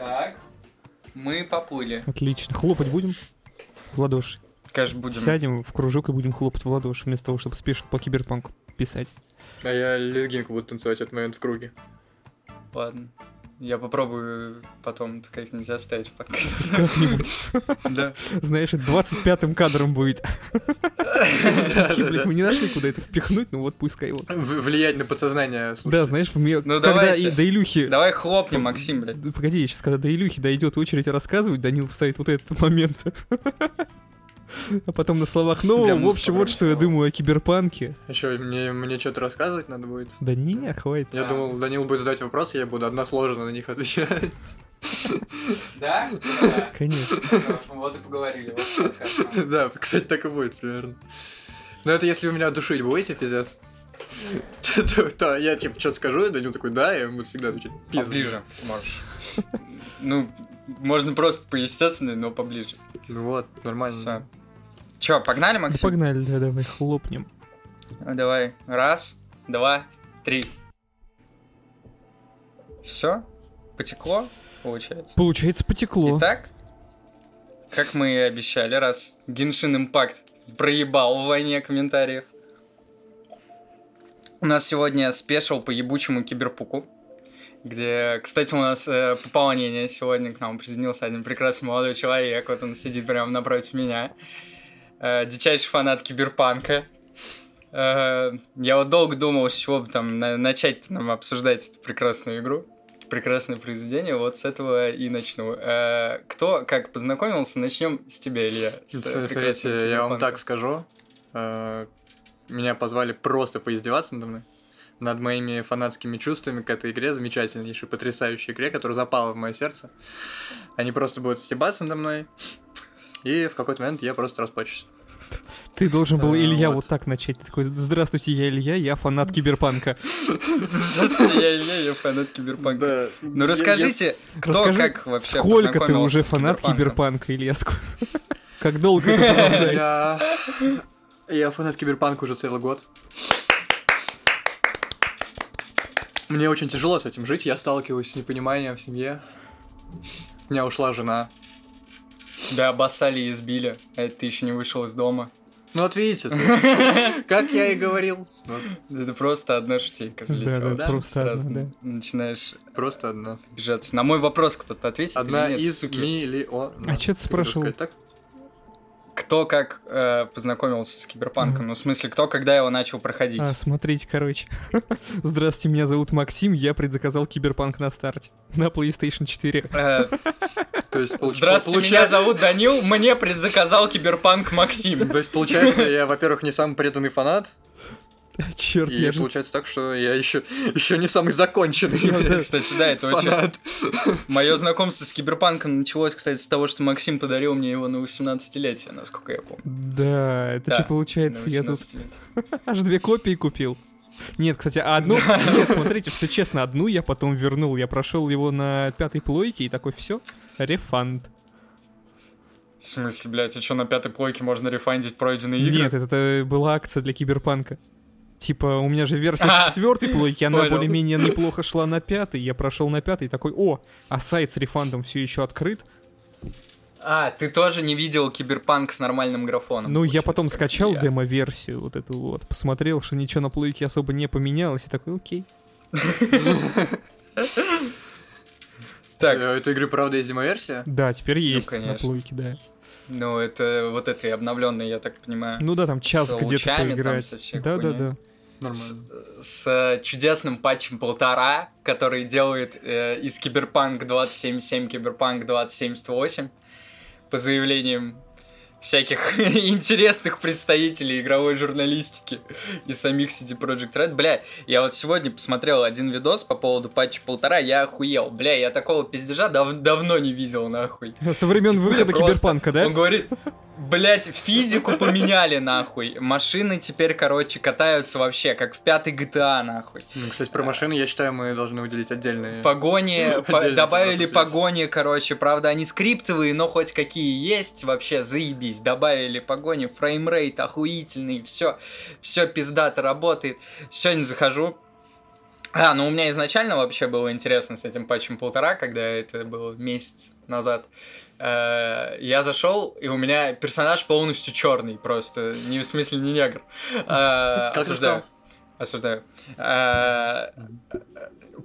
Так. Мы поплыли. Отлично. Хлопать будем в ладоши? Конечно, будем. Сядем в кружок и будем хлопать в ладоши, вместо того, чтобы спешил по киберпанку писать. А я лезгинку буду танцевать этот момент в круге. Ладно. Я попробую потом как нельзя оставить в подкасте. Как-нибудь. Да. Знаешь, это 25-м кадром будет. Мы не нашли, куда это впихнуть, ну вот пускай вот. Влиять на подсознание. Да, знаешь, мне, Ну, когда и до Илюхи... Давай хлопнем, Максим, блядь. Погоди, сейчас, когда до Илюхи дойдет очередь рассказывать, Данил вставит вот этот момент. А потом на словах, ну, Бля, в общем, вот что я думаю о киберпанке. Еще мне, мне что-то рассказывать надо будет. Да не, хватит. Я думал, Данил будет задать вопросы, я буду односложно на них отвечать. Да? Конечно. Вот и поговорили. Да, кстати, так и будет примерно. Но это если вы меня душить будете, пиздец. То, то я типа что-то скажу, и Данил такой, да, я ему всегда отвечать. пиздец. Поближе можешь. Ну, можно просто по-естественной, но поближе. Ну вот, нормально. Че, погнали, Ну, Максим? погнали, да, давай, хлопнем. Давай. Раз, два, три. Все? Потекло, получается? Получается, потекло. Итак, как мы и обещали, раз Genshin Impact проебал в войне комментариев, у нас сегодня спешл по ебучему киберпуку, где, кстати, у нас э, пополнение сегодня к нам присоединился один прекрасный молодой человек, вот он сидит прямо напротив меня, Э, дичайший фанат киберпанка. Э, я вот долго думал, с чего бы там на- начать нам обсуждать эту прекрасную игру прекрасное произведение, вот с этого и начну. Э, кто как познакомился, начнем с тебя, Илья. с, э, Смотрите, я вам так скажу. Э, Меня позвали просто поиздеваться надо мной. Над моими фанатскими чувствами к этой игре, замечательнейшей, потрясающей игре, которая запала в мое сердце. Они просто будут стебаться надо мной. И в какой-то момент я просто расплачусь. Ты должен был, А, Илья, вот. вот так начать. Ты такой, здравствуйте, я Илья, я фанат киберпанка. Здравствуйте, я Илья, я фанат киберпанка. Ну расскажите, кто как вообще Сколько ты уже фанат киберпанка, Илья? Как долго это продолжается? Я... Я фанат киберпанка уже целый год. Мне очень тяжело с этим жить, я сталкиваюсь с непониманием в семье. У меня ушла жена. Тебя обоссали и избили, а это ты еще не вышел из дома. Ну вот видите, как я и говорил. Это просто одна шутейка залетела. да, просто Сразу начинаешь Просто одна. обижаться. На мой вопрос кто-то ответит Одна из суки? миллиона. А чё ты спрашивал? Кто как э, познакомился с киберпанком? Ну, в смысле, кто когда его начал проходить? А, смотрите, короче. Здравствуйте, меня зовут Максим, я предзаказал киберпанк на старте. На PlayStation 4. Э, То есть, получ- Здравствуйте, меня зовут Данил, мне предзаказал киберпанк Максим. То есть, получается, я, во-первых, не самый преданный фанат, Черт, и я же... получается так, что я еще, еще не самый законченный Ну. Кстати, да, это очень... Мое знакомство с киберпанком началось, кстати, с того, что Максим подарил мне его на 18-летие, насколько я помню. Да, это что получается, я тут 18-летие. аж две копии купил. Нет, кстати, а одну... Нет, смотрите, все честно, одну я потом вернул. Я прошел его на пятой плойке и такой, все, рефанд. В смысле, блядь, а что, на пятой плойке можно рефандить пройденные игры? Нет, это была акция для киберпанка. Типа, у меня же версия А, четвертой плойки, она более-менее неплохо шла на пятой. Я прошел на пятой такой, о, а сайт с рефандом все еще открыт. А, ты тоже не видел киберпанк с нормальным графоном? Ну, я потом скачал я. демо-версию вот эту вот, посмотрел, что ничего на плойке особо не поменялось, и такой, окей. Так, Э, Этой игры, правда, есть демоверсия? Да, теперь есть на плойке, да. ну это вот это и обновленное, я так понимаю. Ну да, там час где-то поиграть. Да, да, да. С, Нормально. с, э, чудесным патчем полтора, который делает э, из Cyberpunk 2077 Cyberpunk 2078 по заявлениям всяких интересных представителей игровой журналистики и самих CD Projekt Red. Бля, я вот сегодня посмотрел один видос по поводу патча полтора, я охуел. Бля, я такого пиздежа дав- давно не видел, нахуй. Со времен Типа, выхода просто- киберпанка, да? Он говорит, блять, физику поменяли, нахуй. Машины теперь, короче, катаются вообще, как в пятой GTA, нахуй. Ну, кстати, про машины, я считаю, мы должны уделить отдельные... Погони, по- добавили погони, короче, правда, они скриптовые, но хоть какие есть, вообще заебись. Добавили погони, фреймрейт охуительный, все, все пиздато работает. Сегодня захожу, А, ну у меня изначально вообще было интересно с этим патчем полтора, когда это было месяц назад. Э, Я зашел, и у меня персонаж полностью черный, просто не в смысле не негр. Э, Осуждаю. Осуждаю. Э,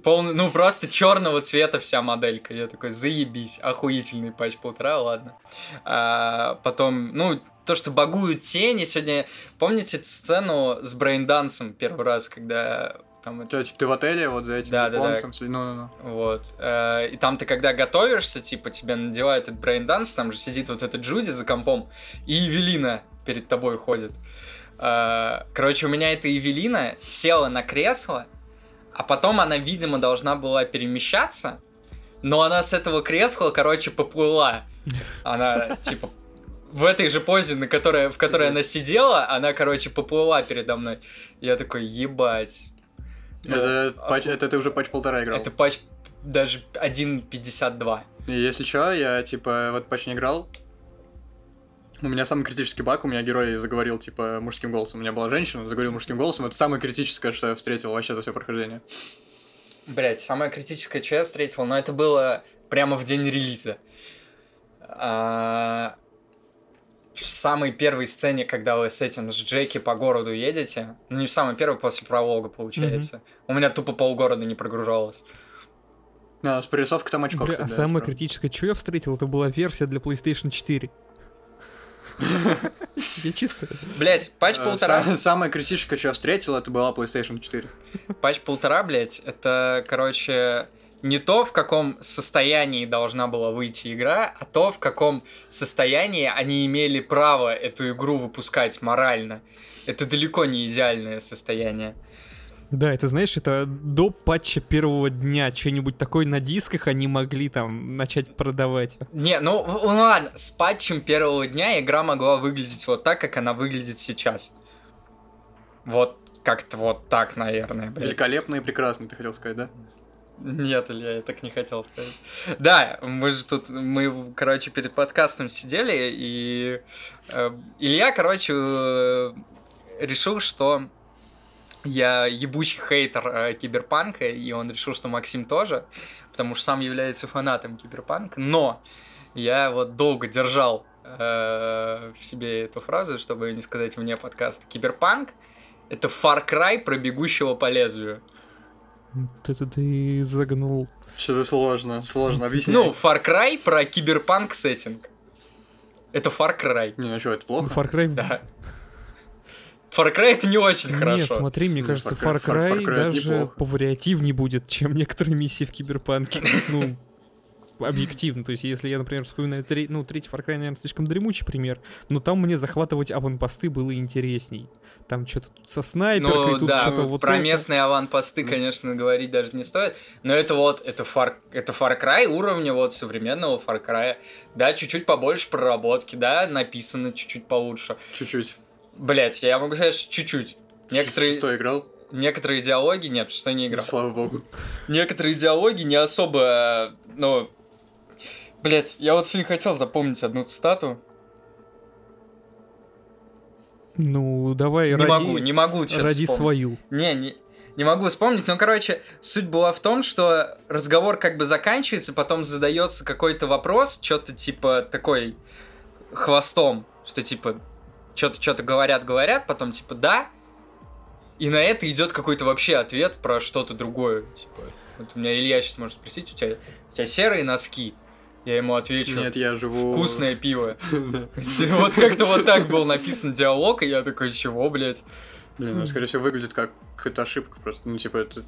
полный, ну просто черного цвета вся моделька. Я такой, заебись, охуительный патч полтора, ладно. А, потом, ну, то, что багуют тени. Сегодня, помните сцену с брейндансом первый раз, когда там это То есть, типа, ты в отеле, вот за этим Да, да, да. японцем, с- ну-ну-ну. вот. Э, И там ты, когда готовишься, типа, тебе надевают этот брейнданс, там же сидит вот эта Джуди за компом, и Евелина перед тобой ходит. Э, Короче, у меня эта Евелина села на кресло, а потом она, видимо, должна была перемещаться, но она с этого кресла, короче, поплыла. Она, типа, в этой же позе, на которой, в которой она сидела, она, короче, поплыла передо мной. Я такой, ебать. Ну, Это, патч- оху- это ты уже патч полтора играл. Это патч даже 1.52. И если что, я, типа, в этот патч не играл. У меня самый критический баг, у меня герой заговорил, типа, мужским голосом. У меня была женщина, заговорил мужским голосом. Это самое критическое, что я встретил вообще за все прохождение. Блять, самое критическое, что я встретил, но это было прямо в день релиза. А, В самой первой сцене, когда вы с этим, с Джеки по городу едете, ну не в самой первой, после пролога, получается, у меня тупо полгорода не прогружалось. А, с прорисовкой там очко, Бля, кстати, а да, самое критическое, что я встретил, это была версия для PlayStation 4. Я чисто... Блять, патч Э, полтора. са- Самое критическое, что я встретил, это была PlayStation 4. Патч полтора, блять, это, короче, не то, в каком состоянии должна была выйти игра, а то, в каком состоянии они имели право эту игру выпускать морально. Это далеко не идеальное состояние. Да, это знаешь, это до патча первого дня что-нибудь такое на дисках они могли там начать продавать. Не, ну, ну ладно, с патчем первого дня игра могла выглядеть вот так, как она выглядит сейчас. Вот как-то вот так, наверное, блядь. Великолепно и прекрасно, ты хотел сказать, да? Нет, Илья, я так не хотел сказать. Да, мы же тут, мы, короче, перед подкастом сидели, и э, Илья, короче, э, решил, что я ебучий хейтер э, киберпанка, и он решил, что Максим тоже, потому что сам является фанатом киберпанка, но я вот долго держал э, в себе эту фразу, чтобы не сказать вне подкаста. Киберпанк — это Far Cry про бегущего по лезвию. Вот Это ты загнул. Что-то сложно, сложно объяснить. Ну, Far Cry про киберпанк сеттинг. Это Far Cry. Не, ну что, это плохо? Far Cry... Да. Far Cry это не очень Нет, хорошо. смотри, мне Ну, кажется, Far Cry- Far- Cry Far Cry даже повариативнее будет, чем некоторые миссии в Киберпанке. Ну, объективно. То есть, если я, например, вспоминаю тре- ну, третий Far Cry, наверное, слишком дремучий пример, но там мне захватывать аванпосты было интересней. Там что-то тут со снайперкой, Ну тут да, что-то вот про это. местные аванпосты, конечно, говорить даже не стоит. Но это вот, это Far, это Far Cry уровня вот современного Far Cry. Да, чуть-чуть побольше проработки, да, написано чуть-чуть получше. Чуть-чуть. Блять, я могу сказать, что чуть-чуть. Некоторые, Что играл? некоторые диалоги, нет, что не играл. Слава богу. некоторые диалоги не особо, ну... Блять, я вот сегодня хотел запомнить одну цитату. Ну, давай, Не ради, могу, не могу ради вспомнить. свою. Не, не, не могу вспомнить. Ну, короче, суть была в том, что разговор как бы заканчивается, потом задается какой-то вопрос, что-то типа такой хвостом, что типа что-то что-то говорят, говорят, потом типа да, и на это идет какой-то вообще ответ про что-то другое. Типа, вот у меня Илья сейчас может спросить, у тебя, у тебя серые носки? Я ему отвечу. Нет, я живу... Вкусное пиво. Вот как-то вот так был написан диалог, и я такой, чего, блядь? Блин, ну, скорее всего, выглядит как какая-то ошибка просто. Ну, типа, это...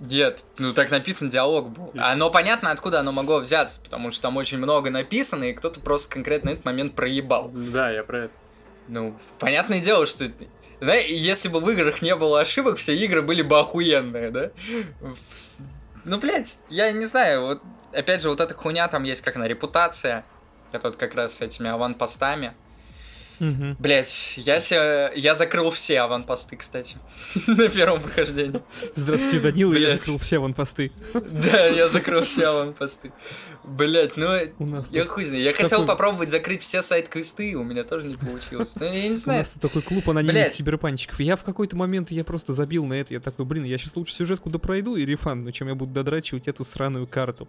Нет, ну так написан диалог был. Оно понятно, откуда оно могло взяться, потому что там очень много написано, и кто-то просто конкретно этот момент проебал. Да, я про это. Ну, понятное дело, что... Знаешь, если бы в играх не было ошибок, все игры были бы охуенные, да? Ну, блядь, я не знаю, вот, опять же, вот эта хуйня там есть как на репутация, это вот как раз с этими аванпостами. Мгм. Блять, я, ся- я закрыл все аванпосты, кстати, на первом прохождении. Здравствуйте, Данила, я закрыл все аванпосты. Да, я закрыл все аванпосты. Блять, ну У нас я хуй знаю. Я хотел Какой- попробовать закрыть все сайт-квесты, у меня тоже не получилось. Ну, я не У знаю. нас тут такой клуб анонимных киберпанчиков. Я в какой-то момент я просто забил на это. Я такой, блин, я сейчас лучше сюжетку допройду и рефан, чем я буду додрачивать эту сраную карту.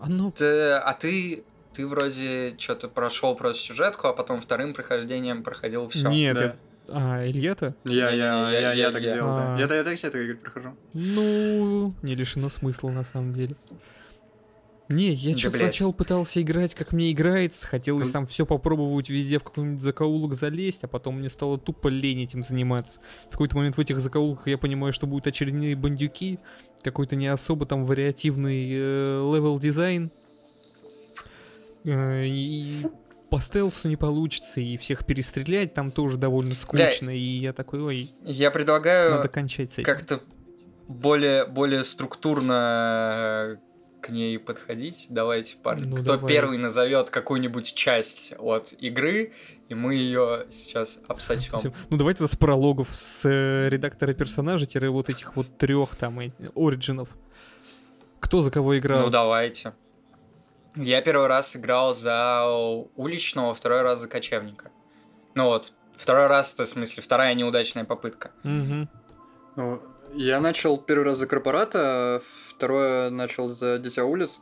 А ну, Ты- а ты, ты вроде что-то прошел просто сюжетку, а потом вторым прохождением проходил все. нет, Да. я- А, Илья-то? Я, я, я- я, я я- так я- делал, да. А. Я, я так все игры прохожу. Ну, не лишено смысла на самом деле. Не, я Да, что-то сначала пытался играть, как мне играется, хотелось там все попробовать везде в какой-нибудь закоулок залезть, а потом мне стало тупо лень этим заниматься. В какой-то момент в этих закоулках я понимаю, что будут очередные бандюки, какой-то не особо там вариативный э, левел-дизайн. Э, и по стелсу не получится, и всех перестрелять там тоже довольно скучно, и я такой, ой, Я предлагаю надо кончать с этим. как-то более, более структурно к ней подходить. Давайте, парни. Ну, Кто давай. первый назовет какую-нибудь часть от игры, и мы ее сейчас обсосем. Ну давайте с прологов, с э, редактора персонажа, тире вот этих вот трех там э, оригинов. Кто за кого играл? Ну давайте. Я первый раз играл за уличного, второй раз за кочевника. Ну вот, второй раз, это в смысле, вторая неудачная попытка. Мгм. Ну, я начал первый раз за корпората, второе начал за Дитя улиц.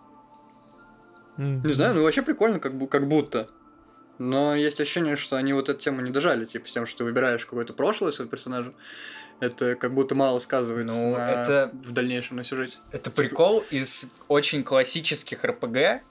Мгм. Не знаю, ну вообще прикольно, как, бу- как будто. Но есть ощущение, что они вот эту тему не дожали, типа с тем, что ты выбираешь какое-то прошлое своего персонажа. Это как будто мало сказывается Ну, на- это- в дальнейшем на сюжете. Это прикол из очень классических РПГ,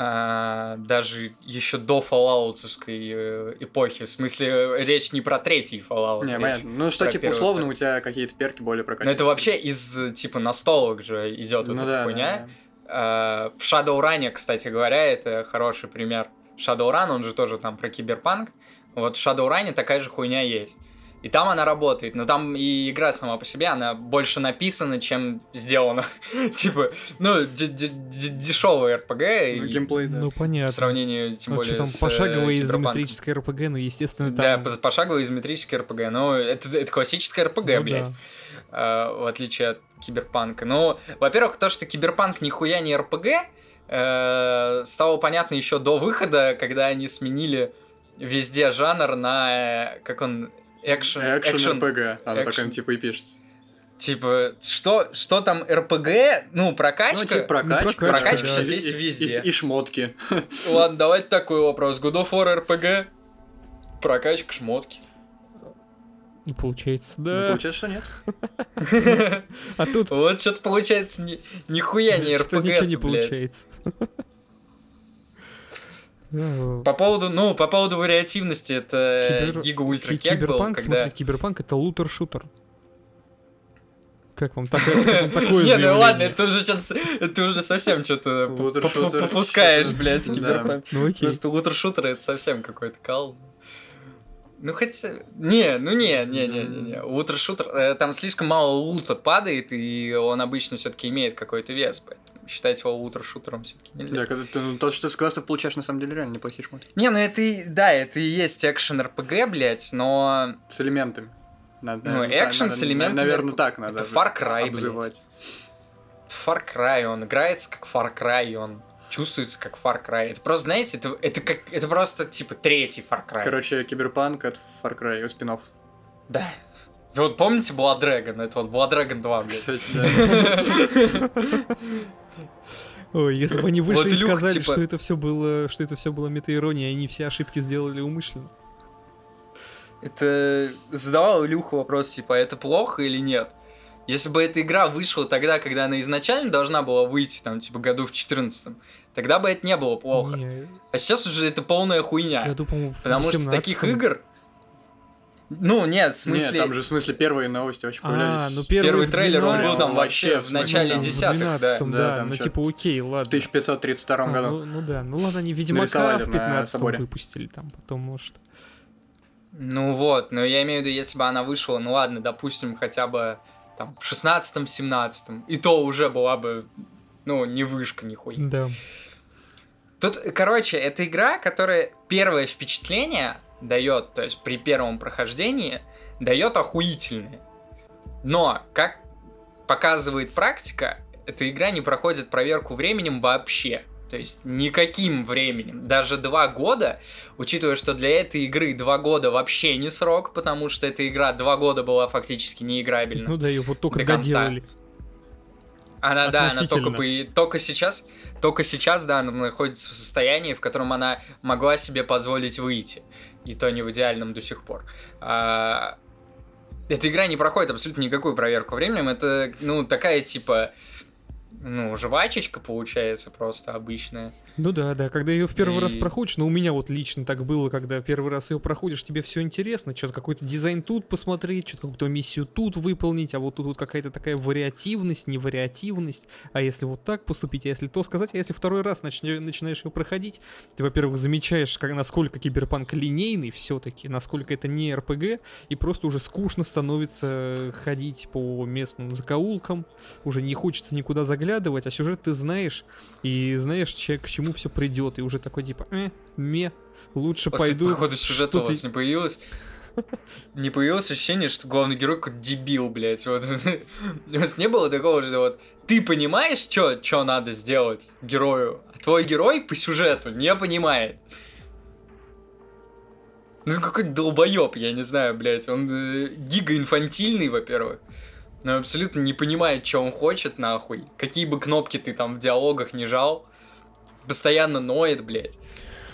а, даже еще до фоллаутовской э, эпохи. В смысле, речь не про третий Fallout. не, понятно. Ну что, типа, условно, второй. у тебя какие-то перки более Но прокачанные. это вообще из, типа, настолок же идет вот ну, эта да, хуйня. да, да. А, В Shadowrun, кстати говоря, это хороший пример. Shadowrun, он же тоже там про киберпанк. Вот в Shadowrun такая же хуйня есть. И там она работает, но там и игра сама по себе, она больше написана, чем сделана. типа, ну, дешевый РПГ, Ну, и геймплей, да. Ну в понятно. сравнении, тем А более, что там с, э, пошаговое изометрическое РПГ, ну естественно Да, там... по- пошаговое изометрическое РПГ, но это, это классическое РПГ, Ну блядь да. э, в отличие от киберпанка. Ну, во-первых, то, что киберпанк нихуя не РПГ, э, стало понятно еще до выхода, когда они сменили везде жанр на, э, как он, экшен, Экшен РПГ. Оно экшен. так типа и пишется. Типа, что, что там РПГ? Ну, прокачка? Ну, типа прокачка. Ну, прокачка сейчас и- есть и- везде. И, и шмотки. Ладно, давайте такой вопрос. God of War? Прокачка, шмотки. Ну, получается, Ну, да. получается, что нет. А тут Вот что-то получается ни- нихуя не РПГ. ничего не получается. Да, По поводу, ну, по поводу вариативности, это Гига Ультра Кек был, когда... смотрите, Киберпанк это лутер-шутер. Как вам такое, такое Не, ну ладно, это уже ты уже совсем что-то Лутер-шутер. попускаешь, блядь. Киберпанк. Ну. Просто лутер шутер это совсем какой-то кал. Ну хотя... Не, ну не, не, не, не, не. Лутер шутер, там слишком мало лута падает, и он обычно все-таки имеет какой-то вес, поэтому считать его лутер шутером все-таки нельзя. Да, когда ты, ну, то, что ты с классов получаешь, на самом деле, реально неплохие шмотки. Не, ну это и, да, это и есть экшен РПГ, блядь, но С элементами. Надо, Ну, экшен с элементами Наверное, так надо. Это Far Cry, блядь. обзывать. Far Cry, он играется как Far Cry, он чувствуется как Far Cry. Это просто, знаете, это, это как, это просто, типа, третий Far Cry. Короче, киберпанк от Far Cry, спин Да. Вот помните Blood Dragon? Это вот Blood Dragon 2, блядь. Кстати, да. Ой, если бы они Вот вышли и Илюха, сказали, типа- что это все было, что это все было метаирония, и они все ошибки сделали умышленно. Это задавал Илюху вопрос, типа, это плохо или нет? Если бы эта игра вышла тогда, когда она изначально должна была выйти, там, типа, году в 14 тогда бы это не было плохо. Не, А сейчас уже это полная хуйня. я думаю, в Потому что таких 17-м. игр... Ну, нет, в смысле... Нет, там же в смысле первые новости очень А, появлялись. ну первый, Первый в трейлер, он был 12-м. там Ну, вообще в в начале в десятых, да. 12-м, Да, да, там ну чё- типа окей, В ладно. 1532 А, году. ну, ну да, ну ладно, они Ведьмака в на 15 соборе. выпустили там, потом, может. Ну вот, но я имею в виду, если бы она вышла, ну ладно, допустим, хотя бы там в 16-17, и то уже была бы, ну, не вышка нихуя. Да. Тут, короче, это игра, которая первое впечатление дает, то есть при первом прохождении, дает охуительное. Но, как показывает практика, эта игра не проходит проверку временем вообще. То есть никаким временем. Даже два года, учитывая, что для этой игры два года вообще не срок, потому что эта игра два года была фактически неиграбельна. Ну да, ее вот только До конца. доделали. Она, да, она только, бы, только сейчас, только сейчас, да, она находится в состоянии, в котором она могла себе позволить выйти. И то не в идеальном до сих пор. А, эта игра не проходит абсолютно никакую проверку временем. Это, ну, такая, типа, ну, жвачечка получается просто обычная. Ну да, да, когда ее в первый раз И- проходишь, но у меня вот лично так было, когда первый раз ее проходишь, тебе все интересно, что-то какой-то дизайн тут посмотреть, что-то какую-то миссию тут выполнить, а вот тут вот какая-то такая вариативность, невариативность, а если вот так поступить, а если то сказать, а если второй раз начня- начинаешь ее проходить, ты, во-первых, замечаешь, как, насколько киберпанк линейный все-таки, насколько это не РПГ, и просто уже скучно становится ходить по местным закоулкам, уже не хочется никуда заглядывать, а сюжет ты знаешь, и знаешь, че- к чему все придет, и уже такой типа, э, ме, лучше После пойду. походу сюжета что у вас ты- не появилось. Не появилось ощущение, что главный герой какой-то дебил, блядь. Вот. У вас не было такого, что вот ты понимаешь, что надо сделать герою, а твой герой по сюжету не понимает. Ну какой-то долбоеб, я не знаю, блядь. Он э, гигаинфантильный, во-первых. Но абсолютно не понимает, что он хочет, нахуй. Какие бы кнопки ты там в диалогах не жал. Постоянно ноет, блядь.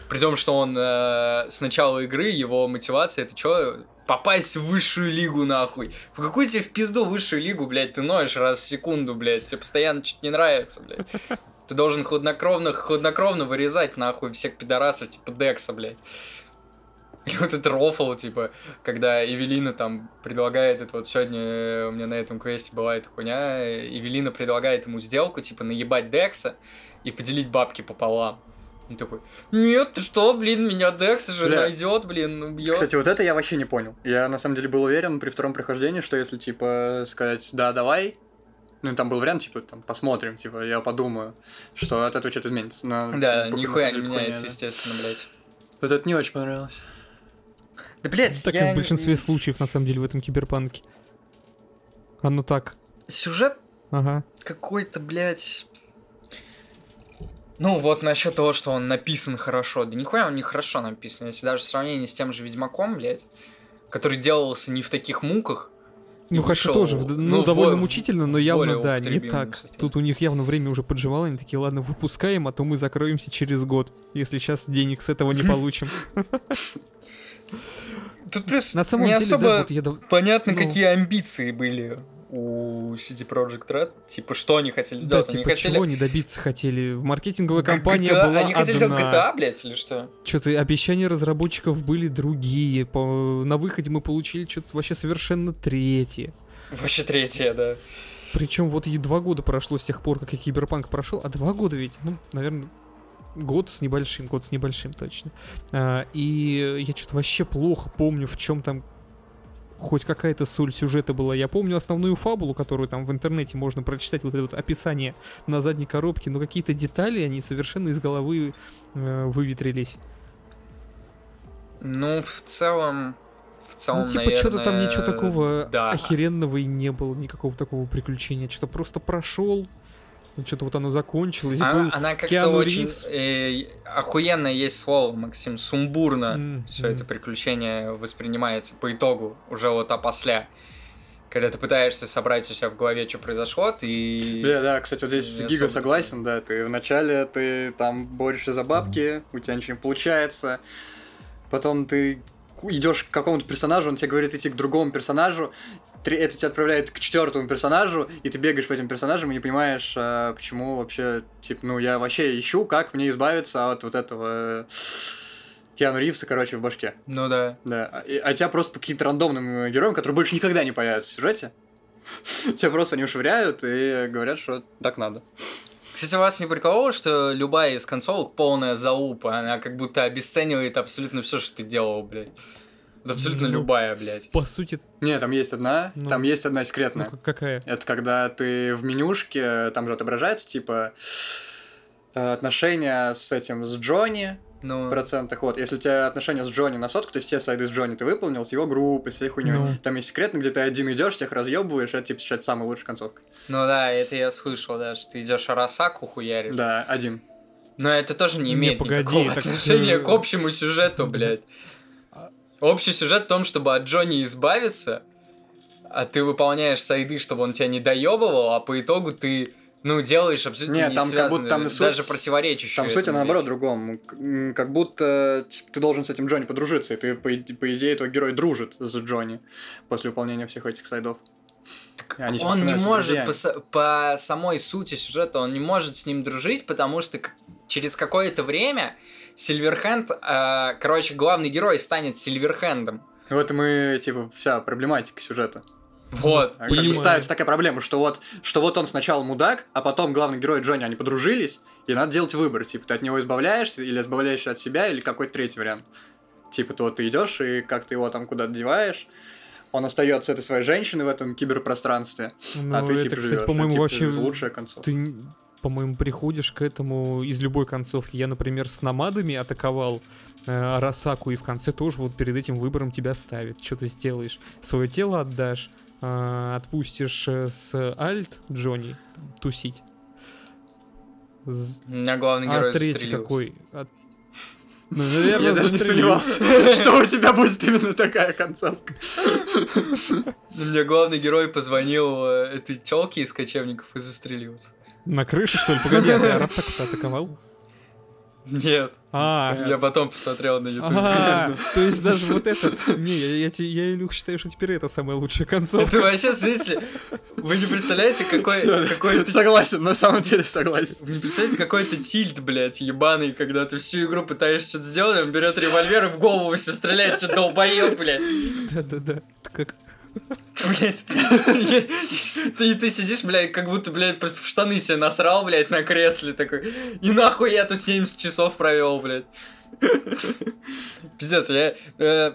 При том, что он э, с начала игры, его мотивация, это что, попасть в высшую лигу, нахуй. В какую тебе в пизду высшую лигу, блядь, ты ноешь раз в секунду, блядь, тебе постоянно что-то не нравится, блядь. Ты должен хладнокровно, хладнокровно вырезать, нахуй, всех пидорасов, типа Декса, блядь. И вот этот рофл, типа, когда Эвелина там предлагает это, вот сегодня э, у меня на этом квесте была эта хуйня, э, Эвелина предлагает ему сделку, типа, наебать Декса и поделить бабки пополам. Он такой, нет, ты что, блин, меня Декс же Бля. найдет, блин, убьет. Кстати, вот это я вообще не понял. Я на самом деле был уверен при втором прохождении, что если типа сказать да, давай, ну и там был вариант, типа, там, посмотрим, типа, я подумаю, что от этого что-то изменится. Но, Да, на нихуя не меняется, хуйня, да. естественно, блядь. Вот это не очень понравилось. Да, блядь, Так и я... в большинстве случаев, на самом деле, в этом киберпанке. Оно так. Сюжет Ага. какой-то, блядь... Ну, вот насчет того, что он написан хорошо. Да нихуя он не хорошо написан. Если даже в сравнении с тем же Ведьмаком, блядь, который делался не в таких муках. Ну, вышел, тоже, в- ну, в довольно бо- мучительно, но в явно, да, не так. состоянии. Тут у них явно время уже подживало, они такие, ладно, выпускаем, а то мы закроемся через год, если сейчас денег с этого не получим. Тут плюс На самом не деле, особо да, вот я... дав- понятно, ну. какие амбиции были у CD Projekt Red. Типа, что они хотели Да, сделать? они типа, хотели... чего они добиться хотели? В маркетинговая Г- компания GTA была Они хотели сделать одна. GTA, блядь, или что? Что-то обещания разработчиков были другие. По... На выходе мы получили что-то вообще совершенно третье. Вообще третья, да. Причем вот и два года прошло с тех пор, как я Киберпанк прошел, а два года ведь, ну, наверное, год с небольшим, год с небольшим точно. А, и я что-то вообще плохо помню, в чем там хоть какая-то соль сюжета была. Я помню основную фабулу, которую там в интернете можно прочитать, вот это вот описание на задней коробке, но какие-то детали, они совершенно из головы э, выветрились. Ну, в целом... В целом, ну, типа, что-то там наверное, ничего такого да. охеренного и не было, никакого такого приключения. Что-то просто прошел, что-то вот оно закончилось. Она, она как-то очень э, охуенно есть слово, Максим, сумбурно. М, Все это приключение воспринимается по итогу, уже вот опосля. Когда ты пытаешься собрать у себя в голове, что произошло, ты... Да, да, кстати, вот здесь Не Гига согласен, да, ты вначале ты там борешься за бабки, у тебя ничего не получается, потом ты идешь к какому-то персонажу, он тебе говорит идти к другому персонажу, это тебя отправляет к четвертому персонажу, и ты бегаешь по этим персонажам и не понимаешь, а, почему вообще, типа, ну я вообще ищу, как мне избавиться от вот этого э, Киану Ривза, короче, в башке. Ну да. Да, а, а тебя просто по каким-то рандомным э, героям, которые больше никогда не появятся в сюжете, тебя просто они швыряют и говорят, что так надо. Кстати, вас не прикололо, что любая из концовок полная залупа, она как будто обесценивает абсолютно все, что ты делал, блядь. Вот абсолютно Ну, любая, блядь. По сути, Не, там есть одна, Ну. там есть одна ну, секретная. как- какая? Это когда ты в менюшке, там же отображается, типа, э, отношения с этим, с Джонни, Ну, в процентах. Вот, если у тебя отношения с Джонни на сотку, то есть все сайды с Джонни ты выполнил, с его группой, с всей хуйней. Ну. Там есть секретно, где ты один идешь, всех разъебываешь, это типа считается самой лучшей концовкой. ну да, это я слышал, да, что ты идешь Арасаку хуяришь. Да, один. Но это тоже не Не, имеет погоди, никакого так, отношения э, к общему сюжету, блядь. Общий сюжет в том, чтобы от Джонни избавиться, а ты выполняешь сайды, чтобы он тебя не доебывал, а по итогу ты, ну, делаешь абсолютно Нет, не там как будто там и даже суть- противоречащую Там суть, наоборот вещь. другом. Как будто типа, ты должен с этим Джонни подружиться, и ты, по, по идее, твой герой дружит с Джонни после выполнения всех этих сайдов. Они он не может друзьями. по, по самой сути сюжета, он не может с ним дружить, потому что через какое-то время Сильверхенд, э, короче, главный герой станет Сильверхендом. В этом и, типа, вся проблематика сюжета. Вот. А бы ставится такая проблема, что вот, что вот он сначала мудак, а потом главный герой Джонни, они подружились, и надо делать выбор, типа, ты от него избавляешься, или избавляешься от себя, или какой-то третий вариант. Типа, то ты идешь и как ты его там куда-то деваешь, он остается этой своей женщиной в этом киберпространстве, Ну, а ты, это, типа, кстати, живешь. по-моему, типа, вообще... лучшая концовка. Ты, по-моему, приходишь к этому из любой концовки. Я, например, с намадами атаковал э, Арасаку, и в конце тоже вот перед этим выбором тебя ставит. Что ты сделаешь? Свое тело отдашь, э, отпустишь э, с Альт Джонни там, тусить. З- У меня главный А герой третий застрелился. какой? А- Ну, наверное, Я даже не сомневался, что у тебя будет именно такая концовка. Мне главный герой позвонил э, этой телке из кочевников и застрелился. На крыше, что ли? Погоди, а ты Арасаку-то атаковал? Нет, А, я потом посмотрел на ютубе. а, то есть даже вот это... Не, я, я, я, Илюх, считаю, что теперь это самая лучшая концовка. Это вообще, в смысле, вы не представляете, какой, Всё, какой Согласен, на самом деле согласен. Вы не представляете, какой-то тильт, блядь, ебаный, когда ты всю игру пытаешься что-то сделать, он берет револьвер и в голову все стреляет, что долбоёб, блядь. Да-да-да. Это Как... Блядь. Ты, ты сидишь, блядь, как будто, блядь, в штаны себе насрал, блядь, на кресле такой. И нахуй я тут 70 часов провел, блядь. Пиздец, я... э,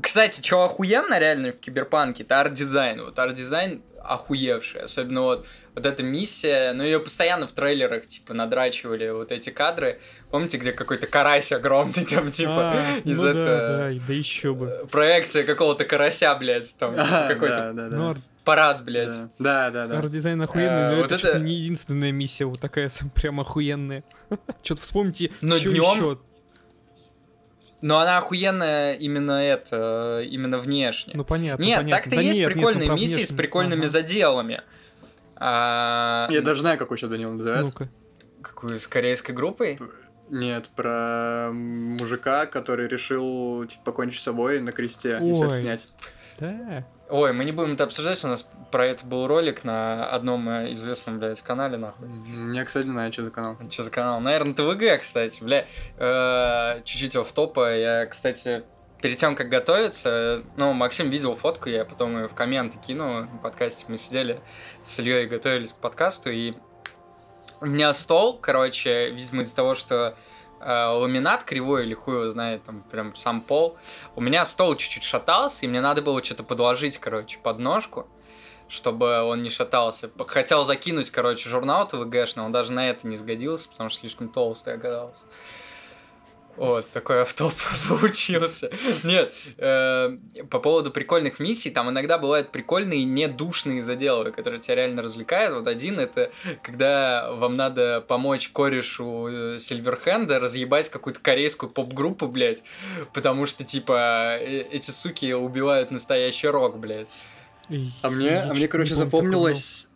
Кстати, что охуенно реально в Киберпанке, это арт-дизайн. Вот арт-дизайн охуевший. Особенно вот, вот эта миссия, ну ее постоянно в трейлерах, типа, надрачивали вот эти кадры. Помните, где какой-то карась огромный, там, типа, А, из ну этого... да, да, да еще бы. Проекция какого-то карася, блядь, там, А, какой-то да, да, да. Ну, парад, блядь. Да, да, да. арт-дизайн охуенный, Э, но вот это, это- не единственная миссия вот такая сам прям охуенная. Что-то вспомните, Но ещё? Но она охуенная именно это, именно внешне. Ну понятно, нет, понятно. так-то Да есть нет, нет, ну, прикольные миссии с внешность. прикольными Ага. заделами. А, Я даже знаю, какой сейчас Данил называет. Ну-ка. Какую, с корейской группой? Нет, про мужика, который решил типа, покончить с собой на кресте и всех Ой. снять. Да. Ой, мы не будем это обсуждать, у нас про это был ролик на одном э, известном, блядь, канале, нахуй. Я, кстати, не знаю, что за канал. Что за канал? Наверное, ТВГ, кстати, бля. Э, Чуть-чуть в топа. Я, кстати, перед тем, как готовиться, ну, Максим видел фотку, я потом ее в комменты кинул. На подкасте мы сидели с Ильей и готовились к подкасту, и у меня стол, короче, видимо, из-за того, что ламинат кривой или хуй его знает, там прям сам пол, у меня стол чуть-чуть шатался, и мне надо было что-то подложить, короче, под ножку, чтобы он не шатался. Хотел закинуть, короче, журнал ТВГшный, он даже на это не сгодился, потому что слишком толстый оказался. Вот, такой автоп получился. Нет, э, по поводу прикольных миссий, там иногда бывают прикольные недушные заделы, которые тебя реально развлекают. Вот один это, когда вам надо помочь корешу э, Сильверхенда разъебать какую-то корейскую поп-группу, блядь, потому что, типа, э, эти суки убивают настоящий рок, блядь. А мне, а мне не короче, э,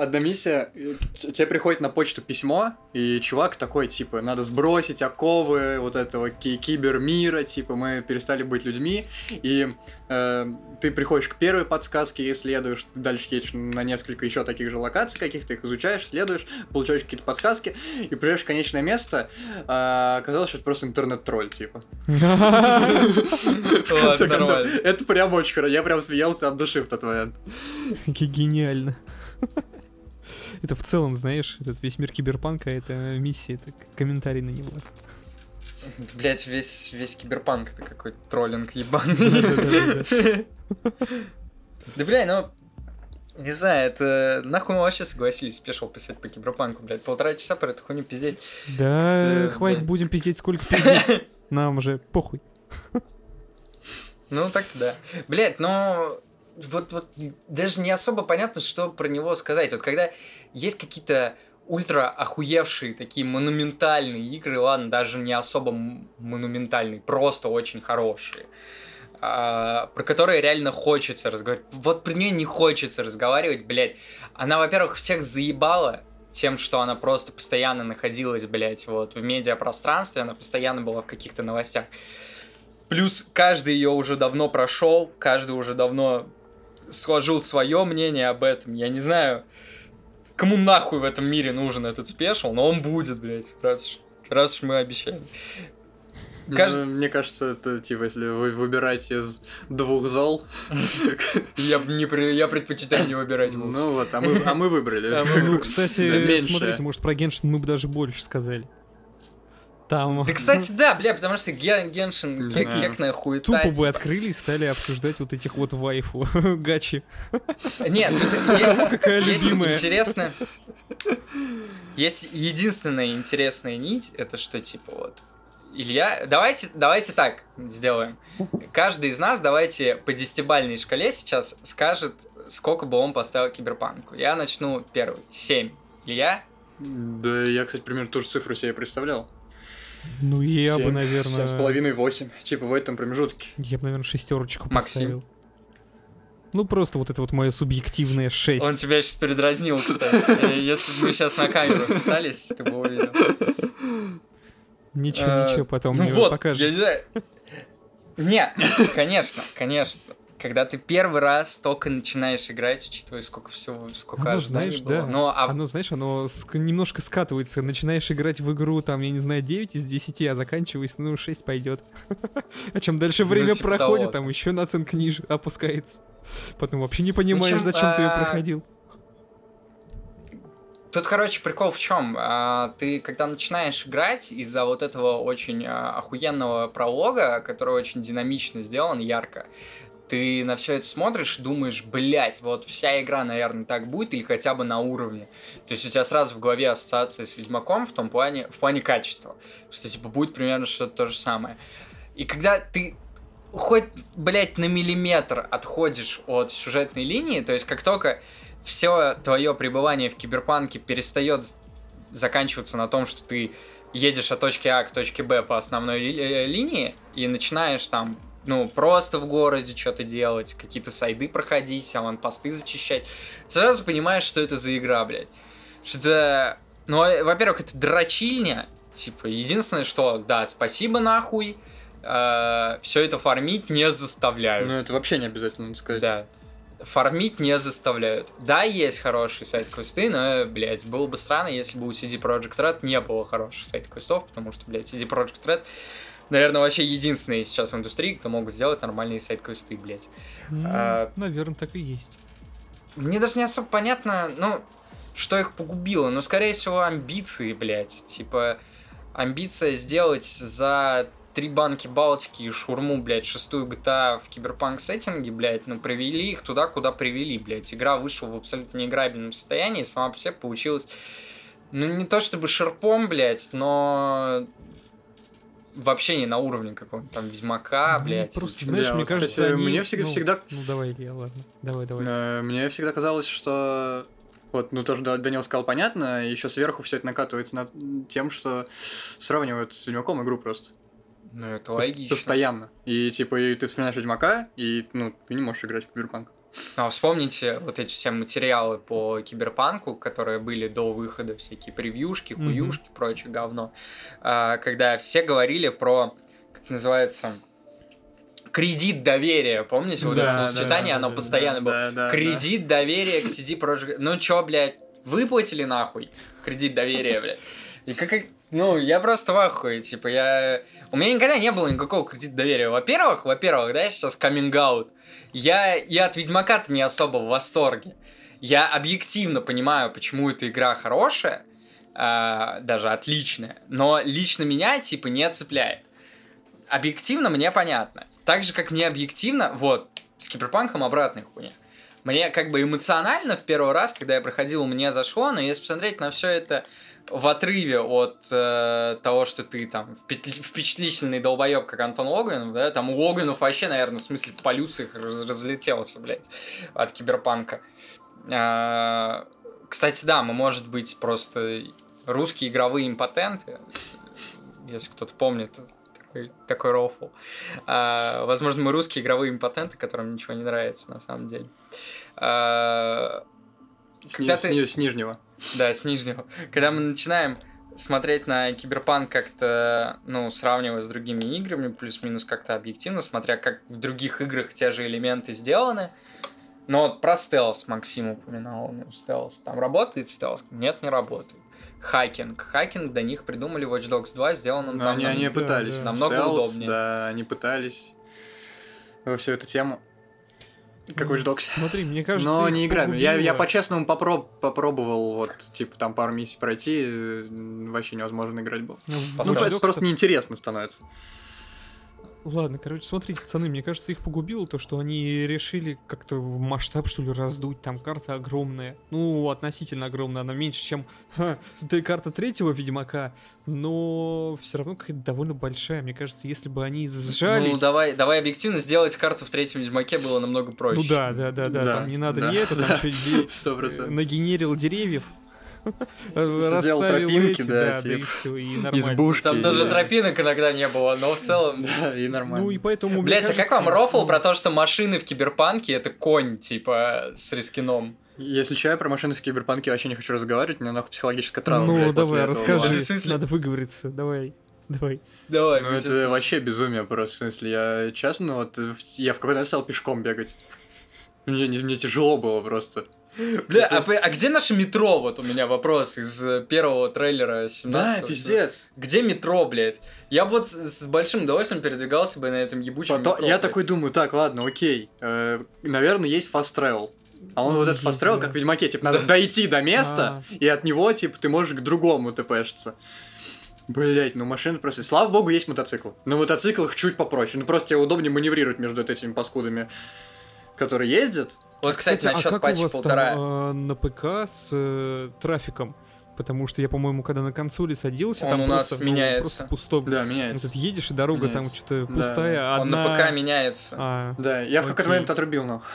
одна миссия. э, Тебе приходит на почту письмо, и чувак такой, типа, надо сбросить оковы вот этого ки- кибермира, типа, мы перестали быть людьми, и э, ты приходишь к первой подсказке, исследуешь, дальше едешь на несколько еще таких же локаций каких-то, их изучаешь, исследуешь, получаешь какие-то подсказки, и приезжаешь в конечное место, а оказалось, что это просто интернет-тролль, типа. Это прям очень хорошо, я прям смеялся от души в тот момент. Ге- Гениально. Это в целом, знаешь, этот весь мир киберпанка, это миссия, это комментарий на него. Блять, весь, весь киберпанк это какой-то троллинг ебаный. Да, бля, ну... Не знаю, это... Нахуй мы вообще согласились спешл писать по киберпанку, блядь. Полтора часа про эту хуйню пиздеть. Да, хватит, будем пиздеть сколько пиздеть. Нам уже похуй. Ну, так-то да. Блядь, но вот, вот даже не особо понятно, что про него сказать. Вот когда есть какие-то ультра охуевшие такие монументальные игры, ладно, даже не особо монументальные, просто очень хорошие, а, про которые реально хочется разговаривать. Вот про нее не хочется разговаривать, блядь. Она, во-первых, всех заебала тем, что она просто постоянно находилась, блядь, вот в медиапространстве, она постоянно была в каких-то новостях. Плюс каждый ее уже давно прошел, каждый уже давно сложил свое мнение об этом. Я не знаю, кому нахуй в этом мире нужен этот спешл, но он будет, блядь, раз, уж- раз уж мы обещали. Кажд- Ну, мне кажется, это типа, если вы выбираете из двух зол, Я, не, я предпочитаю не выбирать ну вот, а мы, а мы выбрали. А Ну, кстати, смотрите, может про Геншин мы бы даже больше сказали. Там Да, кстати, да, бля, потому что Ген- Геншин кек, знаю. кекная хуета. тупо бы типа. открыли и стали обсуждать вот этих вот вайфу. Гачи. Нет, тут е- Какая есть любимая. интересно. Есть единственная интересная нить, это что типа вот. Илья, давайте, давайте так сделаем. Каждый из нас давайте по десятибальной шкале сейчас скажет, сколько бы он поставил киберпанку. Я начну первый. Семь. Илья? Да, я, кстати, примерно ту же цифру себе представлял. Ну, я бы, Семь, наверное... Семь с половиной, восемь. Типа в этом промежутке. Я бы, наверное, шестерочку Максим? поставил. Ну, просто вот это вот мое субъективное 6. Он тебя сейчас передразнил, кстати. Э, Если бы мы сейчас на камеру писались, ты бы увидел. Ничего, Э, ничего, потом ну мне покажешь. Не, конечно, конечно. Когда ты первый раз только начинаешь играть, учитывая, сколько всего, сколько Оно, знаешь, было. да. Но, а- Оно, знаешь, оно ск- немножко скатывается. Начинаешь играть в игру, там, я не знаю, 9 из 10, а заканчиваясь, ну, 6 пойдет. А чем дальше Ну, время типа проходит, того. там еще наценка ниже опускается. Потом вообще не понимаешь, чем, зачем ты ее а, проходил. Тут, короче, прикол в чем? Ты, когда начинаешь играть из-за вот этого очень а, охуенного пролога, который очень динамично сделан, ярко, ты на все это смотришь думаешь, блять, вот вся игра, наверное, так будет, или хотя бы на уровне. То есть у тебя сразу в голове ассоциация с Ведьмаком в том плане, в плане качества, что типа будет примерно что-то то же самое. И когда ты хоть, блядь, на миллиметр отходишь от сюжетной линии, то есть как только все твое пребывание в киберпанке перестает заканчиваться на том, что ты едешь от точки А к точке Б по основной ли- э, линии и начинаешь там, ну, просто в городе что-то делать, какие-то сайды проходить, аванпосты зачищать, сразу понимаешь, что это за игра, блядь. Что это, ну, э, во-первых, это дрочильня, типа, единственное, что, да, спасибо нахуй, все это фармить не заставляют. Ну, это вообще не обязательно, надо сказать. Да. Фармить не заставляют. Да, есть хорошие сайт-квесты, но, блядь, было бы странно, если бы у CD Projekt Red не было хороших сайт-квестов, потому что, блядь, CD Projekt Red, наверное, вообще единственные сейчас в индустрии, кто могут сделать нормальные сайт-квесты, блядь. а- Наверное, так и есть. Мне даже не особо понятно, ну, что их погубило, но, скорее всего, амбиции, блядь. Типа, амбиция сделать за три банки Балтики и шурму, блядь, шестую GTA в киберпанк сеттинге, блядь, ну, привели их туда, куда привели, блядь. Игра вышла в абсолютно неиграбельном состоянии, сама по себе получилась, ну, не то чтобы шерпом, блядь, но вообще не на уровне какого-то там Ведьмака, Ну, блядь. Просто, знаешь, Да, мне вот, кажется, кстати, они- мне всегда- ну, всегда- Ну, давай, Илья, ладно. Давай, давай. Э, Мне всегда казалось, что вот, ну, тоже Да- Данил сказал, понятно, и еще сверху все это накатывается над тем, что сравнивают с Ведьмаком игру просто. Ну, это Пос- логично. Постоянно. И, типа, и ты вспоминаешь Ведьмака, и, ну, ты не можешь играть в Киберпанк. Ну, вспомните вот эти все материалы по киберпанку, которые были до выхода, всякие превьюшки, хуюшки, прочее говно. А, когда все говорили про, как называется, кредит доверия. Помните, вот Да, это да, словосочетание, да, оно да, постоянно было. Да, да, Кредит доверия к CD Projekt. Ну чё, блядь, выплатили нахуй кредит доверия, блядь. И как, как- ну, я просто в ахуе, типа, я... У меня никогда не было никакого кредита доверия. Во-первых, во-первых, да, я сейчас каминг-аут. Я, я от Ведьмака-то не особо в восторге. Я объективно понимаю, почему эта игра хорошая, а, даже отличная, но лично меня, типа, не цепляет. Объективно мне понятно. Так же, как мне объективно, вот, с Киберпанком обратная хуйня. Мне как бы эмоционально в первый раз, когда я проходил, мне зашло, но если посмотреть на все это в отрыве от э, того, что ты там впечатли- впечатлительный долбоеб, как Антон Логвинов, да, там Логвинов вообще, наверное, в смысле в полюциях раз- разлетелся, блядь, от киберпанка. А, кстати, да, мы, может быть, просто русские игровые импотенты, если кто-то помнит такой, такой рофл. А, возможно, мы русские игровые импотенты, которым ничего не нравится, на самом деле. А, С, ни- с ты- ни- с нижнего. да, с нижнего. Когда мы начинаем смотреть на Киберпанк как-то, ну, сравнивая с другими играми, плюс-минус как-то объективно, смотря как в других играх те же элементы сделаны. Но вот про стелс Максим упоминал. Ну, стелс. Там работает стелс? Нет, не работает. Хакинг. Хакинг до них придумали Watch Dogs 2, сделан он там они, нам- они да, пытались. да. Намного Стелс, удобнее. Да, они пытались во всю эту тему. Как Watch Dogs. Смотри, мне кажется... Но не играми. Я, я по-честному попроб, попробовал, вот, типа, там пару миссий пройти, э, вообще невозможно играть было. Ну, Ну, Watch Dogs просто неинтересно становится. Ладно, короче, смотрите, пацаны, мне кажется, их погубило то, что они решили как-то в масштаб, что ли, раздуть. Там карта огромная. Ну, относительно огромная. Она меньше, чем ха, да, карта третьего Ведьмака. Но все равно какая-то довольно большая. Мне кажется, если бы они сжались... Ну, давай, давай объективно сделать карту в третьем Ведьмаке было намного проще. Ну да, да, да, да, Да, там не надо да. не это, там что Сто процентов. нагенерил деревьев, Сделал тропинки, эти, да, да, да, и типа, все, и нормально. Избушки. Там даже да. тропинок иногда не было, но в целом... Да, и нормально. Ну и поэтому, Блять, а как кажется, вам рофл ну, про то, что машины в киберпанке это конь, типа, с рискином? Если что, я про машины в киберпанке вообще не хочу разговаривать, мне нахуй психологическая травма. Ну, блядь, давай, этого расскажи. В смысле? надо выговориться, давай, давай. Давай, Ну, это вообще безумие просто, в смысле, я честно, вот, я в какой-то момент стал пешком бегать. Мне, не- мне тяжело было просто. Бля, а, а где наше метро? Вот у меня вопрос из э, первого трейлера 17 Да, пиздец. Где метро, блядь? Я бы вот с большим удовольствием передвигался бы на этом ебучем Потом- метро. я блядь. такой думаю, так, ладно, окей, э, наверное, есть fast travel. А он Ну, вот этот да. как в Ведьмаке, типа, надо дойти до места, и от него, типа, ты можешь к другому тпшиться. Блять, ну машина просто... Слава богу, есть мотоцикл. На мотоциклах чуть попроще. Ну просто тебе удобнее маневрировать между этими паскудами, которые ездят. Вот, кстати, а насчет как у вас полтора. там э, на ПК с э, трафиком? Потому что я, по-моему, когда на консоли садился, Он там у нас просто, ну, меняется. просто пусто. Да, Вот меняется. ты едешь, и дорога там Меняется. что-то Да, пустая, да. а Он на ПК меняется. А, Да, я в какой-то Окей. момент отрубил, нахуй.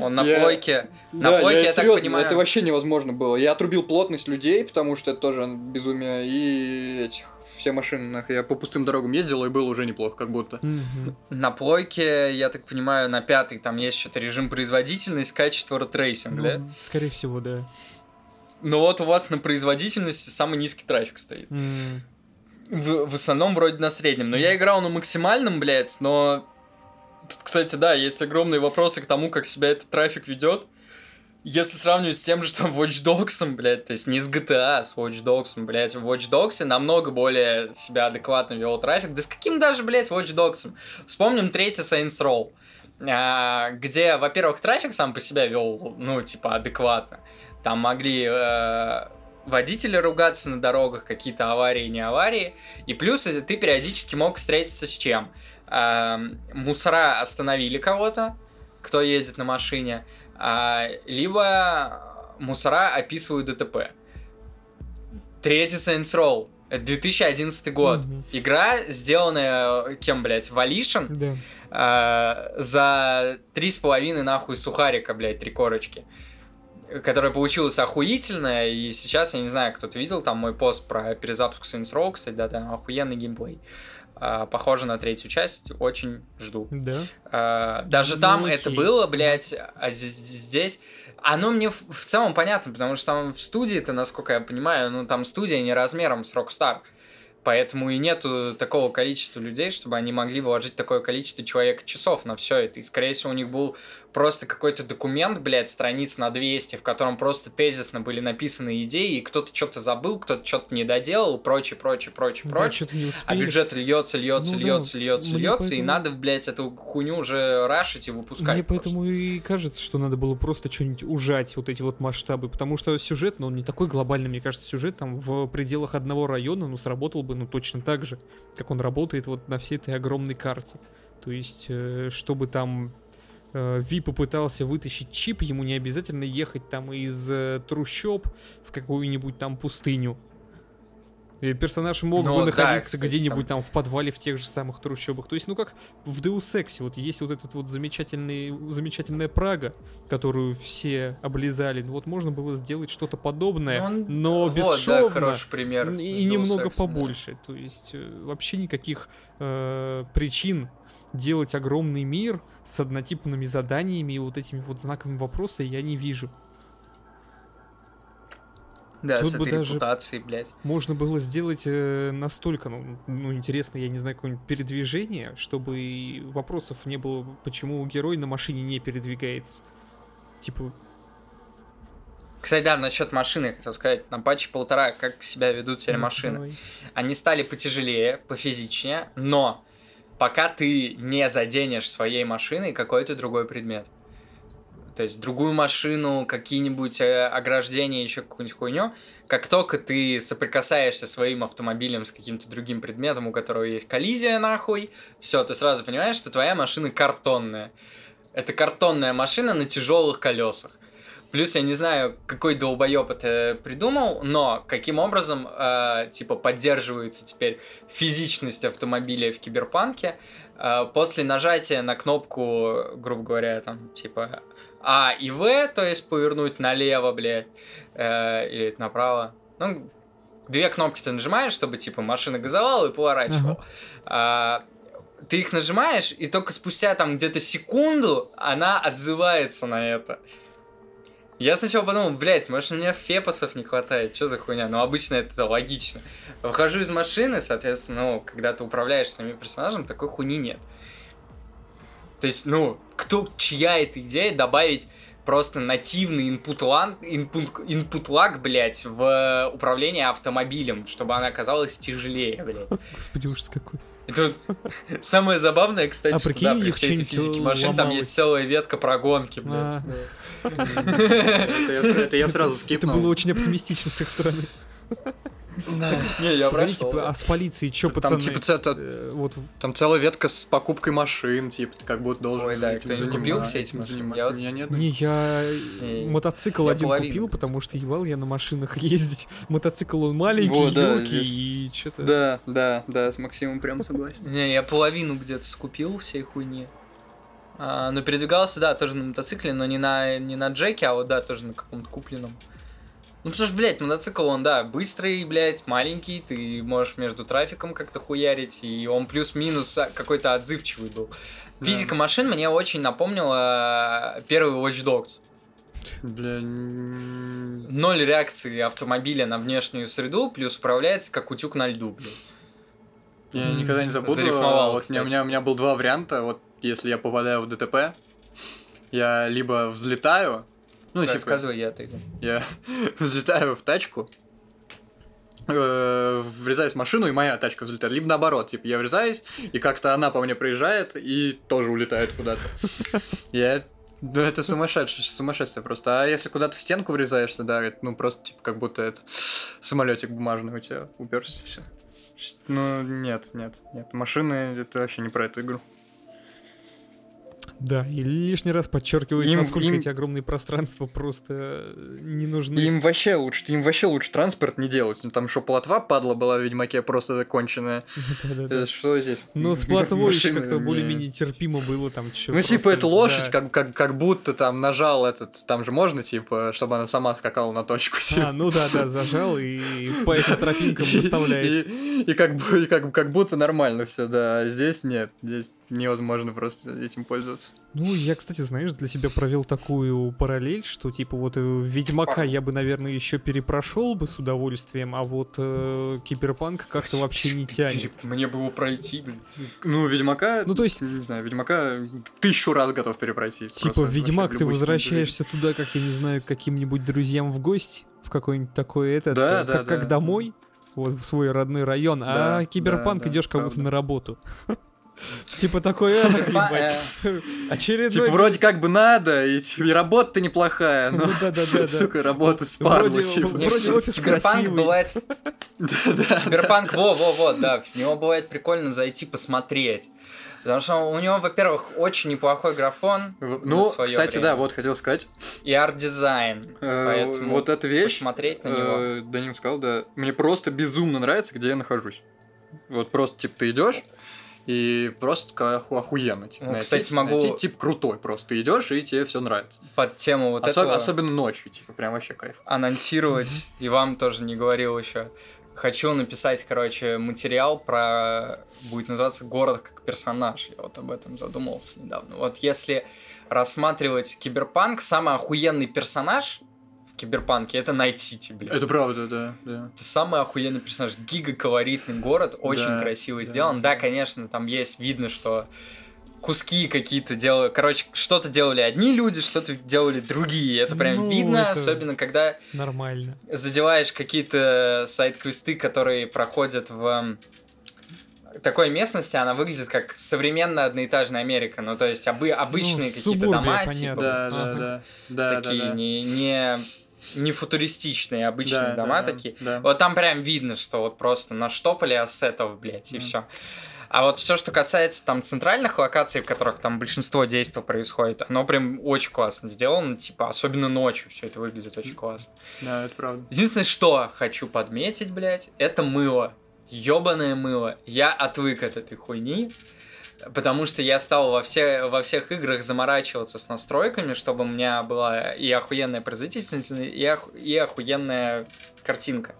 Он на Я- плойке. На Да, плойке, я, так понимаю... это вообще невозможно было. Я отрубил плотность людей, потому что это тоже безумие, и этих все машины, нахуй. Я по пустым дорогам ездил, и было уже неплохо, как будто. На плойке, я так понимаю, на пятый там есть что-то режим производительность, качество, рейтрейсинг, Ну, да? скорее всего, да. Но вот у вас на производительности самый низкий трафик стоит. В, в основном вроде на среднем. Но я играл на максимальном, блядь, но... Тут, кстати, да, есть огромные вопросы к тому, как себя этот трафик ведет. Если сравнивать с тем же, что Watch Dogs, блядь, то есть не с GTA, а с Watch Dogs, блядь, в Watch Dogs намного более себя адекватно вел трафик. Да с каким даже, блядь, Watch Dogs? Вспомним третий Saints Row, а, где, во-первых, трафик сам по себе вел, ну, типа, адекватно. Там могли э, водители ругаться на дорогах, какие-то аварии, не аварии. И плюс э, ты периодически мог встретиться с чем? Эм, мусора остановили кого-то, кто едет на машине, а, либо мусора описывают ДТП. Третий Saints Row. Это 2011 год. Мгм. Игра, сделанная э, кем, блядь, Валишин, Да. а, за три с половиной нахуй сухарика, блядь, три корочки. Которая получилась охуительная, и сейчас, я не знаю, кто-то видел там мой пост про перезапуск Saints Row, кстати, да, там охуенный геймплей. А, похоже на третью часть, очень жду. Да. А, даже Ну, там окей. это было, блядь, а здесь... Оно мне в, в целом понятно, потому что там в студии-то, насколько я понимаю, ну там студия не размером с Rockstar. Поэтому и нету такого количества людей, чтобы они могли вложить такое количество человек часов на все это. И, скорее всего, у них был просто какой-то документ, блядь, страниц на 200, в котором просто тезисно были написаны идеи, и кто-то что-то забыл, кто-то что-то не доделал, прочее, прочее, прочее, Да, прочее. А бюджет льется, льется, Ну да, льется, льется, мне льется, и поэтому- надо, блядь, эту хуйню уже рашить и выпускать. Мне просто. поэтому и кажется, что надо было просто что-нибудь ужать, вот эти вот масштабы, потому что сюжет, ну, он не такой глобальный, мне кажется, сюжет там в пределах одного района, ну, сработал бы, ну, точно так же, как он работает вот на всей этой огромной карте. То есть, э, чтобы там Ви попытался вытащить чип, ему не обязательно ехать там из э, трущоб в какую-нибудь там пустыню. И персонаж мог Ну, бы да, находиться кстати, где-нибудь там- там в подвале в тех же самых трущобах. То есть, ну как в Deus Ex, вот есть вот этот вот замечательный, замечательная Прага, которую все облизали. Вот можно было сделать что-то подобное, Ну, он- но вот, да, бесшовно. хороший пример. И Deus немного Ex, да. побольше. То есть э, вообще никаких э, причин делать огромный мир с однотипными заданиями и вот этими вот знаками вопроса я не вижу. Да, Тут с бы этой даже- репутацией, блядь. Можно было сделать э, настолько, ну, ну, интересно, я не знаю, какое-нибудь передвижение, чтобы вопросов не было, почему герой на машине не передвигается. Типа, Кстати, да, насчет машины, хотел сказать, на патче полтора, как себя ведут теперь ну, машины. давай. Они стали потяжелее, пофизичнее, но пока ты не заденешь своей машиной какой-то другой предмет. То есть другую машину, какие-нибудь э, ограждения, еще какую-нибудь хуйню. Как только ты соприкасаешься своим автомобилем с каким-то другим предметом, у которого есть коллизия нахуй, все, ты сразу понимаешь, что твоя машина картонная. Это картонная машина на тяжелых колесах. Плюс я не знаю, какой долбоеб это придумал, но каким образом, э, типа, поддерживается теперь физичность автомобиля в киберпанке. Э, после нажатия на кнопку, грубо говоря, там, типа, А и В, то есть повернуть налево, блядь, э, или направо. Ну, две кнопки ты нажимаешь, чтобы, типа, машина газовала и поворачивала. А, ты их нажимаешь, и только спустя там где-то секунду она отзывается на это. Я сначала подумал, блядь, может, у меня фепосов не хватает, что за хуйня? Но обычно это логично. Выхожу из машины, соответственно, ну, когда ты управляешь самим персонажем, такой хуйни нет. То есть, ну, кто, чья это идея добавить просто нативный input lag, input, input lag, блядь, в управление автомобилем, чтобы она оказалась тяжелее, блядь. Господи, ужас какой. И тут самое забавное, кстати, А что да, при всей этой физике машин там ломалось. есть целая ветка про гонки, блядь. А. Я, это я сразу Это скипнул. было очень оптимистично с их стороны. Не, я прошел. типа, а с полицией что, Там, пацаны? типа, Э, вот там целая ветка с покупкой машин, типа, ты как будто должен Ой, да, этим заниматься, все эти этим машины? заниматься. Не, я мотоцикл один купил, потому что ебал я на машинах ездить. Мотоцикл он маленький, Вот, да, ёлкий, и что-то... Да, да, да, с Максимом прям согласен. Не, я половину где-то скупил всей хуйни. А, но передвигался, да, тоже на мотоцикле, но не на, не на джеке, а вот, да, тоже на каком-то купленном. Ну, потому что, блядь, мотоцикл, он, да, быстрый, блядь, маленький, ты можешь между трафиком как-то хуярить, и он плюс-минус а, какой-то отзывчивый был. Да. Физика машин мне очень напомнила первый Watch Dogs. Бля, Ноль реакции автомобиля на внешнюю среду, плюс управляется как утюг на льду, блядь. я никогда не забуду. зарифмовал, вот у меня, у, кстати. меня, у меня был два варианта. Вот если я попадаю в ДТП, я либо взлетаю, ну, типа, Рассказывай, я отойду. я взлетаю в тачку, э, врезаюсь в машину, и моя тачка взлетает. Либо наоборот, типа, я врезаюсь, и как-то она по мне проезжает, и тоже улетает куда-то. Я... Ну, это сумасшедшее, сумасшествие просто. А если куда-то в стенку врезаешься, да, это, ну, просто, типа, как будто это самолетик бумажный у тебя уперся, все. Ну, нет, нет, нет. Машины, это вообще не про эту игру. Да, и лишний раз подчеркивает, Им- насколько им- эти огромные пространства просто э, не нужны. Им вообще лучше, им вообще лучше транспорт не делать. Ну, Там что, плотва падла была в Ведьмаке просто законченная. Э, Что здесь? Но с еще Машины как-то не- более-менее терпимо было там Ну, типа, это лошадь, как, как, как будто там нажал этот, там же можно, типа, чтобы она сама скакала на точку. А, типа. ну да, да, зажал и по этим тропинкам доставляет. И, как будто нормально все, да. А здесь нет. Здесь невозможно просто этим пользоваться. Ну, я, кстати, знаешь, для себя провел такую параллель, что, типа, вот э, Ведьмака я бы, наверное, еще перепрошел бы с удовольствием, а вот э, Киберпанк как-то вообще не тянет. Мне бы его пройти, блин. Ну, Ведьмака, Ну, то есть- не знаю, Ведьмака тысячу раз готов перепройти. Типа, Просто Ведьмак, вообще ты возвращаешься туда, как, я не знаю, к каким-нибудь друзьям в гости, в какой-нибудь такой этот, Да, э, да, как, как да. домой, вот в свой родной район, Да, а Киберпанк да, да, идешь как будто на работу. Типа такой, «Ах, Киберпанк, ебать, очередной... Типа, вроде как бы надо, и, и работа-то неплохая, но, Ну сука, работа с Вроде- типа. вроде офис красивый. бывает... Киберпанк, во-во-во, да, в него бывает прикольно зайти посмотреть. Потому что у него, во-первых, очень неплохой графон. Ну, кстати, время. да, вот хотел сказать. И арт-дизайн. э, Поэтому вот эта вещь, посмотреть на него. э, Данил сказал, да, мне просто безумно нравится, где я нахожусь. Вот просто, типа, ты идешь, и просто охуенно. Типа, Ну, кстати, могу- найти тип крутой просто. Ты идешь, и тебе все нравится. Под тему вот Осо- этого Особенно ночью, типа, прям вообще кайф. анонсировать, и вам тоже не говорил еще. Хочу написать, короче, материал про... Будет называться «Город как персонаж». Я вот об этом задумывался недавно. Вот если рассматривать киберпанк, самый охуенный персонаж киберпанке — это Найт Сити, блядь. Это правда, да, да. Это самый охуенный персонаж. Гига-колоритный город, очень Да, красиво да, сделан. Да, да. конечно, там есть, видно, что куски какие-то делают. Короче, что-то делали одни люди, что-то делали другие. Это прям Ну, видно, это- особенно когда Нормально. задеваешь какие-то сайт-квесты, которые проходят в такой местности, она выглядит как современная одноэтажная Америка. Ну, то есть обы- обычные Ну, какие-то дома, понятно. типа, Да, да, да. Да, такие да, да. Не, не, не футуристичные, обычные Да, дома да, такие. да. Вот там прям видно, что вот просто наштопали ассетов, блядь, и Мгм. все. А вот все, что касается там центральных локаций, в которых там большинство действий происходит, оно прям очень классно сделано, типа, особенно ночью все это выглядит очень классно. Да, это правда. Единственное, что хочу подметить, блядь, это мыло. Ёбаное мыло. Я отвык от этой хуйни, потому что я стал во, все, во всех играх заморачиваться с настройками, чтобы у меня была и охуенная производительность, и, ох- и охуенная картинка.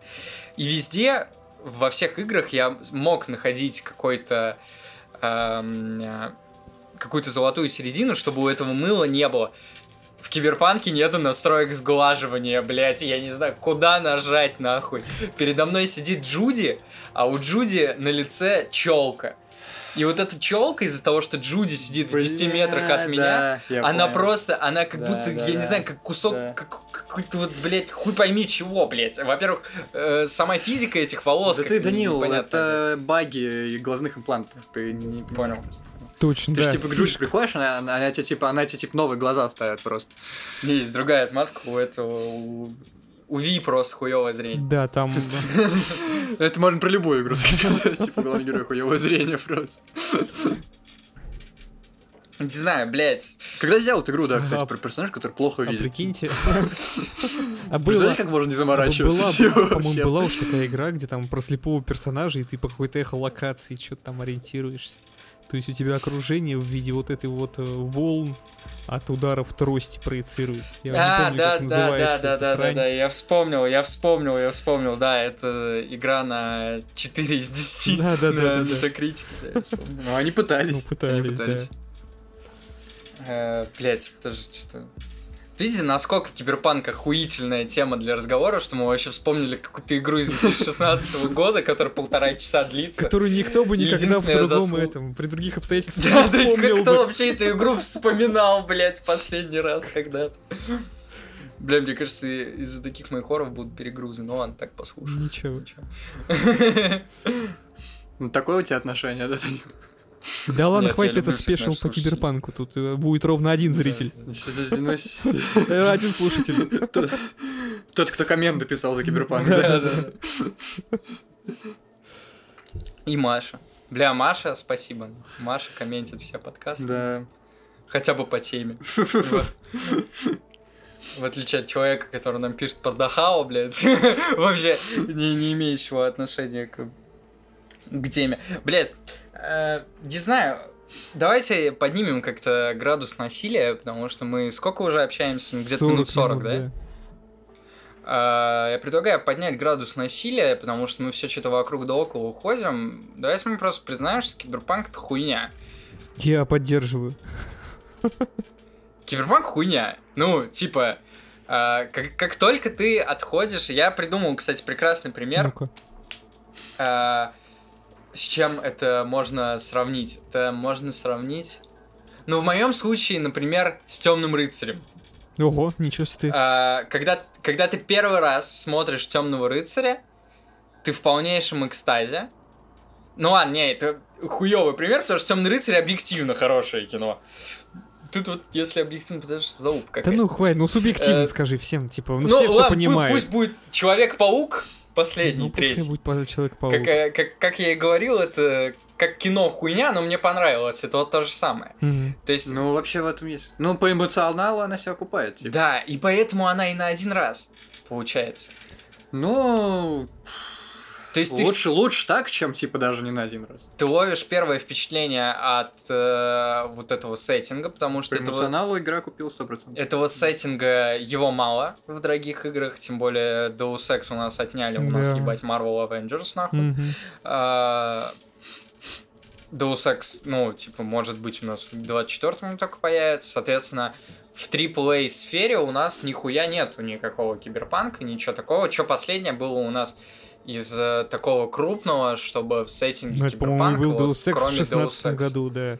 И везде, во всех играх я мог находить какой-то... эм, какую-то золотую середину, чтобы у этого мыла не было. В Киберпанке нету настроек сглаживания, блядь, я не знаю, куда нажать, нахуй. Передо мной сидит Джуди, а у Джуди на лице челка. И вот эта челка из-за того, что Джуди сидит в 10 метрах от меня, да, я она понял. просто, она как Да, будто, да, я не знаю, как кусок, Да. как, какой-то вот, блядь, хуй пойми чего, блядь. Во-первых, э, сама физика этих волос. Да ты, Данил, непонятно, это баги глазных имплантов. Ты не Понял. Точно, Ты да. же типа к Джуди приходишь, она, она, она тебе типа, она тебе типа новые глаза ставит просто. блядь. Есть другая отмазка у этого, у, у Ви просто хуевое зрение. Да, там... Это можно про любую игру сказать. Типа главный герой хуевое зрение просто. Не знаю, блядь. Когда сделают игру, да, кстати, про персонажа, который плохо А видит. прикиньте. А было... Представляете, как можно не заморачиваться? Была, ним по-моему, была уж такая игра, где там про слепого персонажа, и ты по какой-то эхолокации что-то там ориентируешься. То есть у тебя окружение в виде вот этой вот э, волн от ударов трости проецируется. Я не А, помню, да, как да, называется да, да, да, да, да, я вспомнил, я вспомнил, я вспомнил, да, это игра на 4 из 10 Да, да, да, на да, да. Да. Ну, они пытались. Ну, пытались, Они пытались. Э, Блять, тоже что-то... Видите, насколько киберпанк охуительная тема для разговора, что мы вообще вспомнили какую-то игру из 2016 года, которая полтора часа длится. Которую никто бы никогда в другом этом, при других обстоятельствах не вспомнил кто бы. вообще эту игру вспоминал, блядь, последний раз когда-то? Бля, мне кажется, из-за таких моих хоров будут перегрузы. Ну ладно, так послушай. Ничего. Ну, такое у тебя отношение, да, Данил? Да ладно, хватит это наших по киберпанку. Тут э, будет ровно один зритель. Э, Один слушатель. Тот- кто комменты писал за киберпанк. Да, да. И Маша. Бля, Маша, спасибо. Маша комментит все подкасты. Да. Хотя бы по теме. В отличие от человека, который нам пишет под Дахао, блядь, вообще не, не имеющего отношения к, к теме. Блядь, не знаю, давайте поднимем как-то градус насилия, потому что мы сколько уже общаемся? Ну, Где-то минут 40, да? А, Я предлагаю поднять градус насилия, потому что мы все что-то вокруг да около уходим. Давайте мы просто признаем, что киберпанк это хуйня. Я поддерживаю. Киберпанк хуйня. Ну, типа, а, как, как только ты отходишь, я придумал, кстати, прекрасный пример, Ну-ка. а, с чем это можно сравнить. Это можно сравнить. Ну, в моем случае, например, с темным рыцарем. Ого, ничего себе. А, когда, когда ты первый раз смотришь темного рыцаря, ты в полнейшем экстазе. Ну ладно, не, это хуёвый пример, потому что темный рыцарь объективно хорошее кино. Тут вот, если объективно, потому что залупа Да какая ну хватит, ну субъективно Э, скажи всем, типа, ну, Ну, все все ладно, пу- понимают. пусть будет Человек-паук последний, Ну, третий. будет по- Человек-паук. Как, э, как, как я и говорил, это как кино хуйня, но мне понравилось. Это вот то же самое. Мгм. То есть, Ну, вообще в этом есть. Ну, по эмоционалу она себя окупает. типа. да, и поэтому она и на один раз получается. Ну, То есть ты, лучше, лучше так, чем типа даже не на один раз. ты ловишь первое впечатление от э, вот этого сеттинга, потому что По этого, эмоционалу игра купил 100%. этого сеттинга его мало в дорогих играх, тем более Deus Ex у нас отняли, у нас Да. ебать Marvel Avengers нахуй. Мгм. А, Deus Ex, ну, типа, может быть, у нас в 24-м только появится. Соответственно, в AAA сфере у нас нихуя нету никакого киберпанка, ничего такого. Что последнее было у нас из э, такого крупного, чтобы в сеттинге Ну, это, киберпанка, был вот, Deus Ex в кроме Deus 16 Ex. году, да.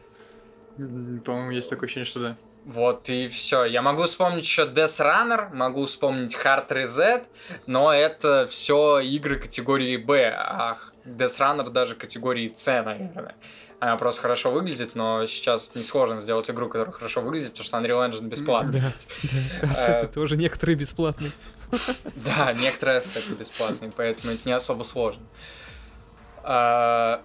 По-моему, есть такое ощущение, что да. Вот и все. Я могу вспомнить еще Death Runner, могу вспомнить Hard Reset, но это все игры категории Б, а Ghostrunner даже категории С, наверное. Она просто хорошо выглядит, но сейчас несложно сделать игру, которая хорошо выглядит, потому что Unreal Engine бесплатный. Да, да. Э, Это тоже некоторые бесплатные. Да, некоторые, кстати, бесплатные, поэтому это не особо сложно. А,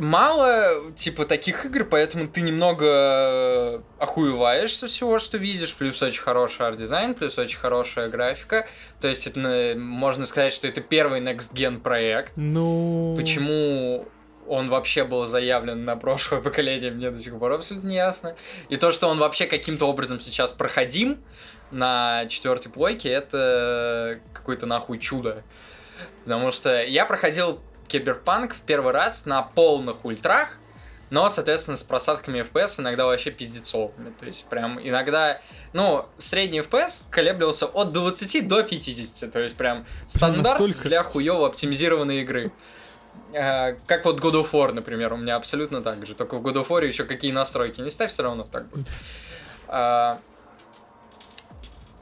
Мало, типа, таких игр, поэтому ты немного охуеваешь со всего, что видишь, плюс очень хороший арт-дизайн, плюс очень хорошая графика. То есть, это, можно сказать, что это первый next-gen проект. Ну... Почему он вообще был заявлен на прошлое поколение, мне до сих пор абсолютно не ясно. И то, что он вообще каким-то образом сейчас проходим на четвертой плойке, это какое-то нахуй чудо. Потому что я проходил Киберпанк в первый раз на полных ультрах, но, соответственно, с просадками FPS иногда вообще пиздецовыми. То есть, прям иногда, ну, средний FPS колеблился от 20 до 50. То есть, прям стандарт настолько? для хуево оптимизированной игры. Э, Как вот God of War, например, у меня абсолютно так же. Только в God of War еще какие настройки не ставь, все равно так будет. А,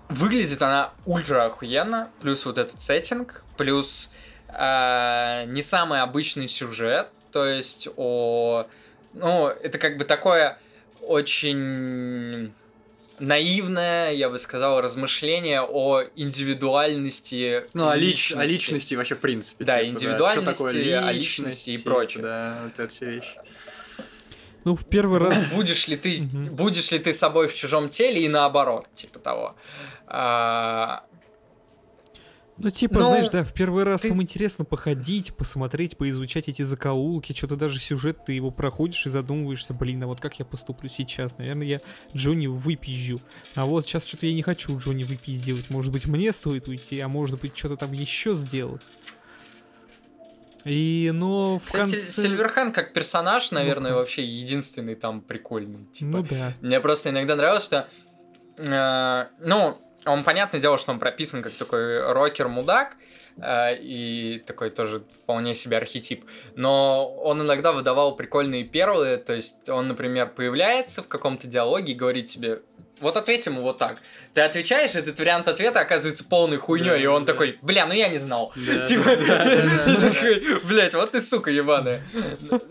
Выглядит она ультра охуенно, плюс вот этот сеттинг, плюс а, не самый обычный сюжет, то есть о... Ну, это как бы такое очень наивное, я бы сказал, размышление о индивидуальности Ну, о, лич- о личности вообще в принципе. Да, типа, индивидуальности, Чё такое о личности и типа, прочее. Да, вот это все вещи. Ну, в первый раз... Будешь ли ты, Мгм. будешь ли ты собой в чужом теле и наоборот, типа того. А, Ну, типа, Ну, знаешь, да, в первый раз ты- там интересно походить, посмотреть, поизучать эти закоулки, что-то даже сюжет, ты его проходишь и задумываешься, блин, а вот как я поступлю сейчас? Наверное, я Джонни выпизжу. А вот сейчас что-то я не хочу Джонни выпиздивать. Может быть, мне стоит уйти, а может быть, что-то там еще сделать. И, но в Кстати, конце... Сильверхан как персонаж, наверное, Ну-ка. вообще единственный там прикольный. Типа. Ну да. Мне просто иногда нравилось, что... э, ну, он, понятное дело, что он прописан как такой рокер-мудак, э, и такой тоже вполне себе архетип. Но он иногда выдавал прикольные перлы, то есть он, например, появляется в каком-то диалоге и говорит тебе, вот ответь ему вот так. Ты отвечаешь, этот вариант ответа оказывается полной хуйней, Да, и он да. такой, бля, ну я не знал. Да, Типа, и блядь, вот ты сука ебаная.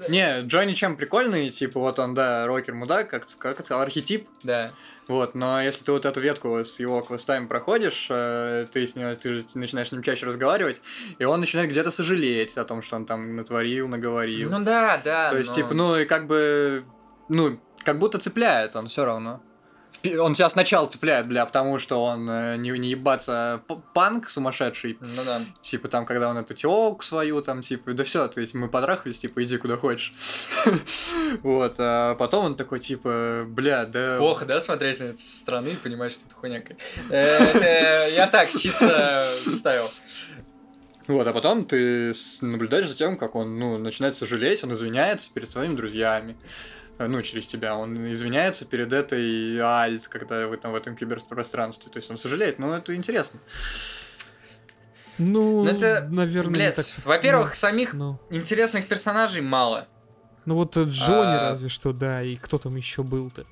Не, Джонни чем прикольный, типа, вот он, да, рокер-мудак, как, как сказал, архетип, Да. Вот, но если ты вот эту ветку с его квестами проходишь, э, ты с ним, ты начинаешь с ним чаще разговаривать, и он начинает где-то сожалеть о том, что он там натворил, наговорил. Ну да, да. То есть, но- типа, ну и как бы, ну, как будто цепляет он все равно. Он тебя сначала цепляет, бля, потому что он э, не, не ебаться панк сумасшедший, Ну да. типа там, когда он эту телку свою, там, типа, да все, то есть мы подрахались, типа, иди куда хочешь. Вот, а потом он такой, типа, бля, да... Плохо, да, смотреть на это со стороны и понимать, что это хуйня. Э, Я так чисто вставил. Вот, а потом ты наблюдаешь за тем, как он, ну, начинает сожалеть, он извиняется перед своими друзьями. Э, Ну, через тебя. Он извиняется перед этой Альт, когда вы там в этом киберпространстве. То есть он сожалеет, но это интересно. Ну, Ну, это, наверное, не Блять, так... во-первых, самих Ну, интересных персонажей мало. ну вот э, Джонни А. разве что, да, и кто там еще был-то?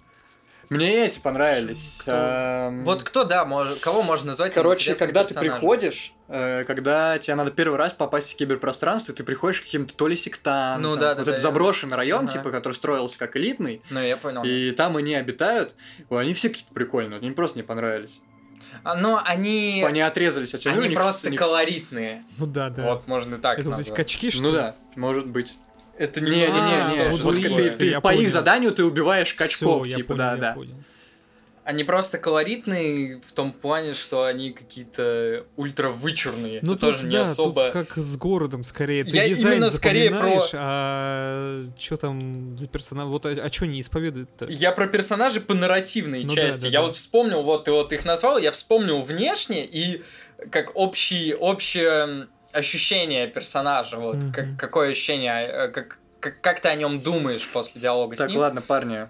Мне эти понравились. Кто? Эм, Вот кто, да, мож- кого можно назвать Короче, когда ты персонажем? приходишь, э, когда тебе надо первый раз попасть в киберпространство, ты приходишь к каким-то то ли сектантам, Ну да, да, вот да, этот я- заброшенный район, Ага. типа, который строился как элитный, Ну, я понял. и там они обитают, Ой, они все какие-то прикольные, мне просто не понравились. А, Но они, Типа они отрезались, оттянули. они них просто них колоритные. Ну да, да. Вот можно так это вот эти назвать. качки, что Ну ли? да, может быть. Это Не, не, не, А, не. тоже Вот ты, по их заданию ты убиваешь качков, типа, да, да. Они просто колоритные в том плане, что они какие-то ультра вычурные. Ну тоже не особо. тут как с городом скорее. Ты Я дизайн именно скорее про- а что там за персонаж? Вот а, что не исповедуют-то? Я про персонажей по нарративной Ну да, части. да, я да. вот вспомнил, вот ты вот их назвал, я вспомнил внешне и как общий, общее ощущение персонажа. Вот Мгм. как, какое ощущение, э, как, как, как ты о нем думаешь после диалога с Так, ним. ладно, парни.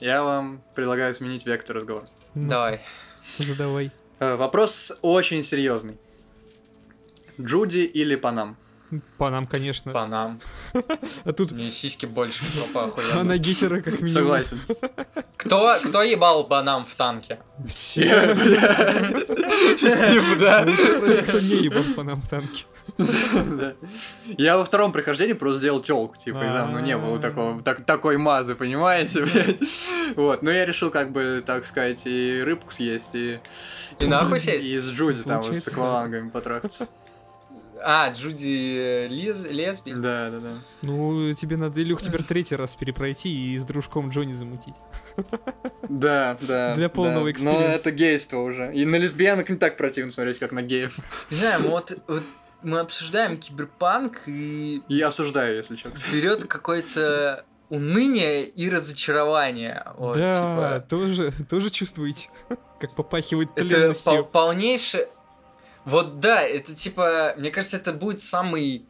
Я вам предлагаю сменить вектор разговора. Ну, Давай. Задавай. Э, Вопрос очень серьезный. Джуди или Панам? По нам, конечно. По нам. А тут Мне сиськи больше жопа охуенно. она гитера как минимум. Согласен. Кто, кто ебал банам в танке? Все. Спасибо, да. Спроси, кто не ебал по нам в танке. Я во втором прохождении просто сделал телку, типа, и там, ну, не было такого, так- такой мазы, понимаете, блядь? Вот, но я решил, как бы, так сказать, и рыбку съесть, и... И нахуй сесть? И с Джуди там с аквалангами потрахаться. А, Джуди Лез, Лесби? Да, да, да. Ну, тебе надо, Илюх, теперь третий раз перепройти и с дружком Джонни замутить. Да, да. Для да. полного Но экспириенса. это гейство уже. И на лесбиянок не так противно смотреть, как на геев. Не знаю, мы вот, вот мы обсуждаем киберпанк и И осуждаю, если честно. берет какое-то уныние и разочарование. Вот, да, типа, тоже, тоже чувствуете, как попахивает это пол- тленностью. полнейшее... Вот да, это типа, мне кажется, это будет самый,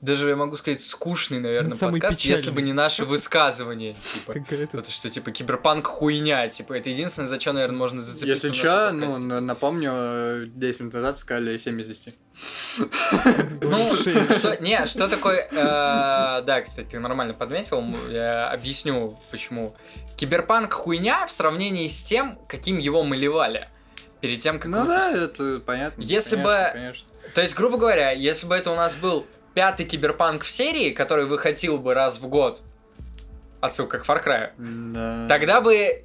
даже я могу сказать, скучный, наверное, Самый подкаст, печальный. если бы не наши высказывания, типа. Вот что, типа, киберпанк хуйня, типа, это единственное, за что, наверное, можно зацепиться Если нашем ну, напомню, э, 10 минут назад сказали 7 из 10. Ну, шесть. что, не, что такое... э, да, кстати, ты нормально подметил, я объясню, почему. Киберпанк хуйня в сравнении с тем, каким его малевали. Перед тем, как Ну да, выпустить. это понятно. Если конечно, бы- Конечно. То есть, грубо говоря, если бы это у нас был пятый киберпанк в серии, который выходил бы раз в год, отсылка к Far Cry, Да. тогда бы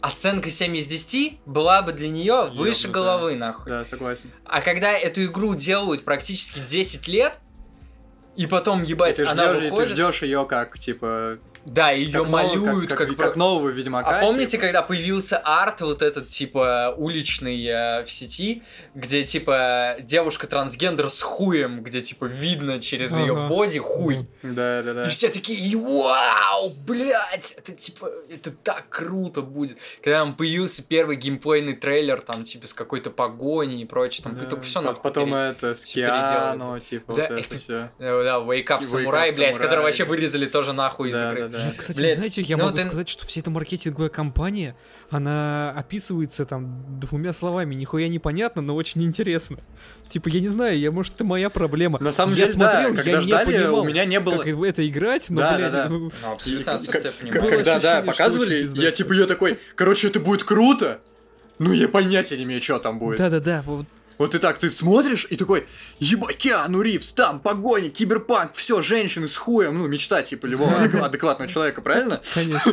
оценка 7 из 10 была бы для нее выше Ёбнутая. головы, нахуй. Да, согласен. А когда эту игру делают практически 10 лет, и потом, И ебать, ты она ждешь, и ты выходит... ждешь ее как, типа, Да, ее как, малюют, как, как, как, как нового Ведьмака. А помните, типа? когда появился арт вот этот, типа, уличный э, в сети, где, типа, девушка-трансгендер с хуем, где, типа, видно через ее Ага. боди хуй. Да, да, да. И все такие, «И вау, блядь, это, типа, это так круто будет. Когда там появился первый геймплейный трейлер, там, типа, с какой-то погоней и прочее, там, Да. только все нахуй Потом пере- это с. Киану, типа, Да, вот это это- все. Да, Wake Up Samurai, блядь, который вообще вырезали тоже нахуй из Да, игры. да, да. Кстати, Блядь, знаете, я ну могу ты- сказать, что вся эта маркетинговая компания, она описывается там двумя словами, нихуя непонятно, но очень интересно. Типа, я не знаю, я, может, это моя проблема. На самом я деле, да, смотрел, когда я не ждали, понимал, у меня не было... как в это играть, но, Да, блядь, да, да. ну, Ну, абсолютно отсутствие понимания. Когда, да, показывали, я типа я такой, короче, это будет круто, ну я понятия не имею, что там будет. да-да-да, вот Вот и так ты смотришь и такой, ебать, Киану Ривз, там, погони, киберпанк, все, женщины с хуем, ну, мечта, типа, любого адек- адекватного человека, правильно? конечно.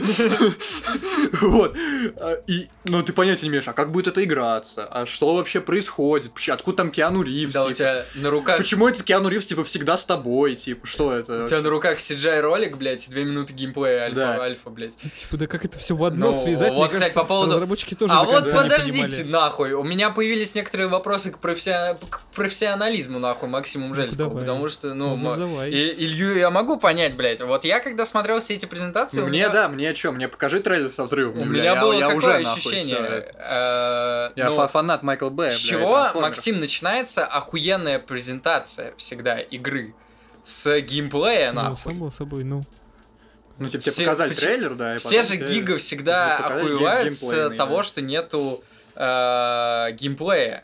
Вот. А, И, ну, ты понятия не имеешь, а как будет это играться, а что вообще происходит, Вообще, откуда там Киану Ривз, Да, у типа? тебя на руках Почему этот Киану Ривз, типа, всегда с тобой, типа, что это? У тебя на руках CGI ролик, блядь, и две минуты геймплея альфа, альфа, блядь. Типа, да как это все в одно Ну, связать, вот, кстати, по поводу- разработчики тоже а вот подождите, нахуй, у меня появились некоторые вопросы к, профессия- к профессионализму, нахуй, Максиму Жельскому, давай. потому что, ну, Ну, давай. и- Илью я могу понять, блядь, вот я когда смотрел все эти презентации, Мне, меня, да, мне что, мне покажи трейлер со взрывом, у меня я- было я какое уже, нахуй, ощущение, всё это. э, Я ну, фа- фанат Майкла Бэя, с чего. Максим, начинается охуенная презентация всегда игры с геймплея, Ну, нахуй. само собой, ну. Ну, типа, тебе Все- показали поч- трейлер, да, и Все же тебе гига всегда охуевают с того, да. что нету э, геймплея.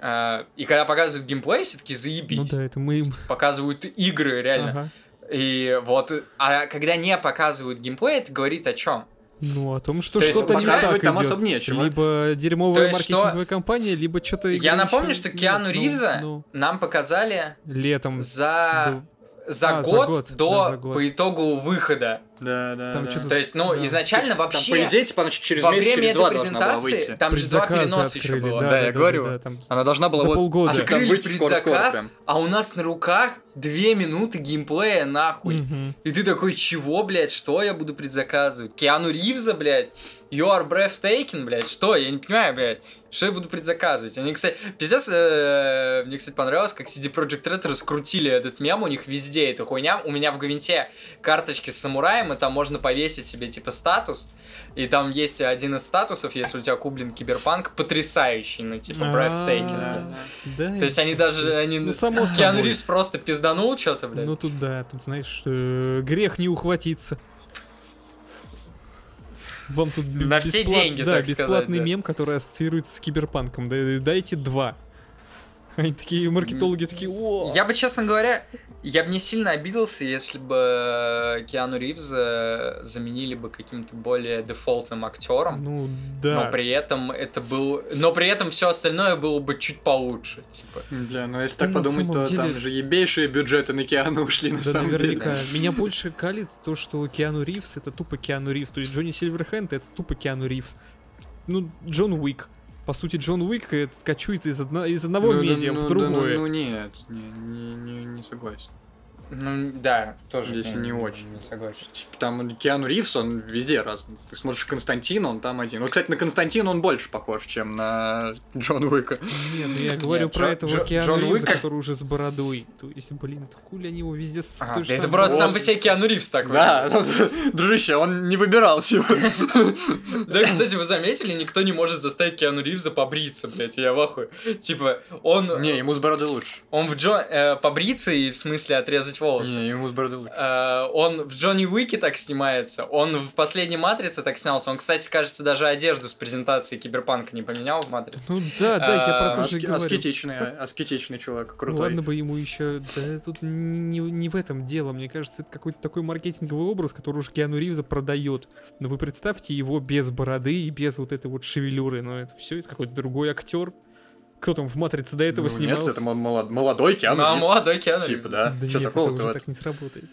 Э, и когда показывают геймплей, все-таки Ну заебись. да, это мы им... Показывают игры, реально. Ага. И вот, а когда не показывают геймплей, это говорит о чем? Ну, о том, что То что-то не так там идёт. особо нечего. Либо дерьмовая есть что- маркетинговая компания, либо что-то... Я напомню, что Киану Ривза Ну, нам показали летом. за, был- за, А, за год год, до, да, за год. по итогу выхода Да, да, Там да. что-то- То есть, ну, Да. изначально Там, вообще... по идее, типа, она чуть через во месяц, время через этой два должна была презентации выйти. там же два переноса еще открыли, было. Да, я говорю. там Она должна была за вот... полгода. Типа, там Открыли выйти скоро-скоро предзаказ, прям. а у нас на руках две минуты геймплея нахуй. Мгм. И ты такой, чего, блядь, что я буду предзаказывать? Киану Ривза, блядь? You are breathtaking, блядь, что? Я не понимаю, блядь, что я буду предзаказывать? Они, кстати, пиздец, э, мне, кстати, понравилось, как CD Projekt Red раскрутили этот мем, у них везде эта хуйня. У меня в Гвинте карточки с самураем, и там можно повесить себе, типа, статус. И там есть один из статусов, если у тебя куплен киберпанк, потрясающий, ну, типа, breathtaking, А, блядь. Да. То есть они даже, они... Ну, само Киану. Ривз просто пизданул что-то, блядь. Ну тут да, тут знаешь, э, грех не ухватиться. Вам тут На все бесплат- деньги, да, так сказать, бесплатный да. мем, который ассоциируется с киберпанком. Да- Дайте два. Они такие, маркетологи такие, о! Я бы, честно говоря, я бы не сильно обиделся, если бы Киану Ривза заменили бы каким-то более дефолтным актером. Ну, да. Но при этом это был. Но при этом все остальное было бы чуть получше. Типа. Бля, ну если Да так на подумать, то там деле- же ебейшие бюджеты на Киану ушли на Да, самом наверняка. деле. Меня больше калит то, что Киану Ривз это тупо Киану Ривз. То есть Джонни Сильверхенд это тупо Киану Ривз. Ну, Джон Уик. По сути, Джон Уик качует из, одно- из одного Ну, да, медиа ну, в да, ну, другое. Ну, нет, не, не, не, не согласен. Ну да, тоже. Здесь не очень. Не согласен. Типа, там Киану Ривз, он везде разный. Ты смотришь Константина, он там один. Вот, кстати, на Константина он больше похож, чем на Джон Уика. Не, ну я говорю Нет, про Джо- этого Джо- Киану Джон Ривза, Уик- который уже с бородой. То есть, блин, хули они его везде же да это просто сам по себе Киану Ривз так Да, дружище, он не выбирал сегодня. выглядит. Да, кстати, вы заметили, никто не может заставить Киану Ривза побриться, блядь, я в ахуе. Типа, он, Не, ему с бородой лучше. он в Джо... э, побриться и в смысле отрезать волосы. Не, ему с бородой лучше. Э, он в Джонни Уике так снимается, он в последней Матрице так снялся. Он, кстати, кажется, даже одежду с презентации Киберпанка не поменял в Матрице. Ну да, да, я про то же говорю. Аскетичный, аскетичный чувак, крутой. ладно бы ему еще, да тут не, не в этом дело, мне кажется, это какой-то такой маркетинговый образ, который уж Киану Ривза продает. Но вы представьте его без бороды и без вот этой вот шевелюры, но это все это какой-то другой актер. Кто там в Матрице до этого Ну, снимался? Нет, это мол- молод- молодой Киану Ну, а Ривз. молодой Киану Типа, да? Да Что нет, такого это уже то так не сработает.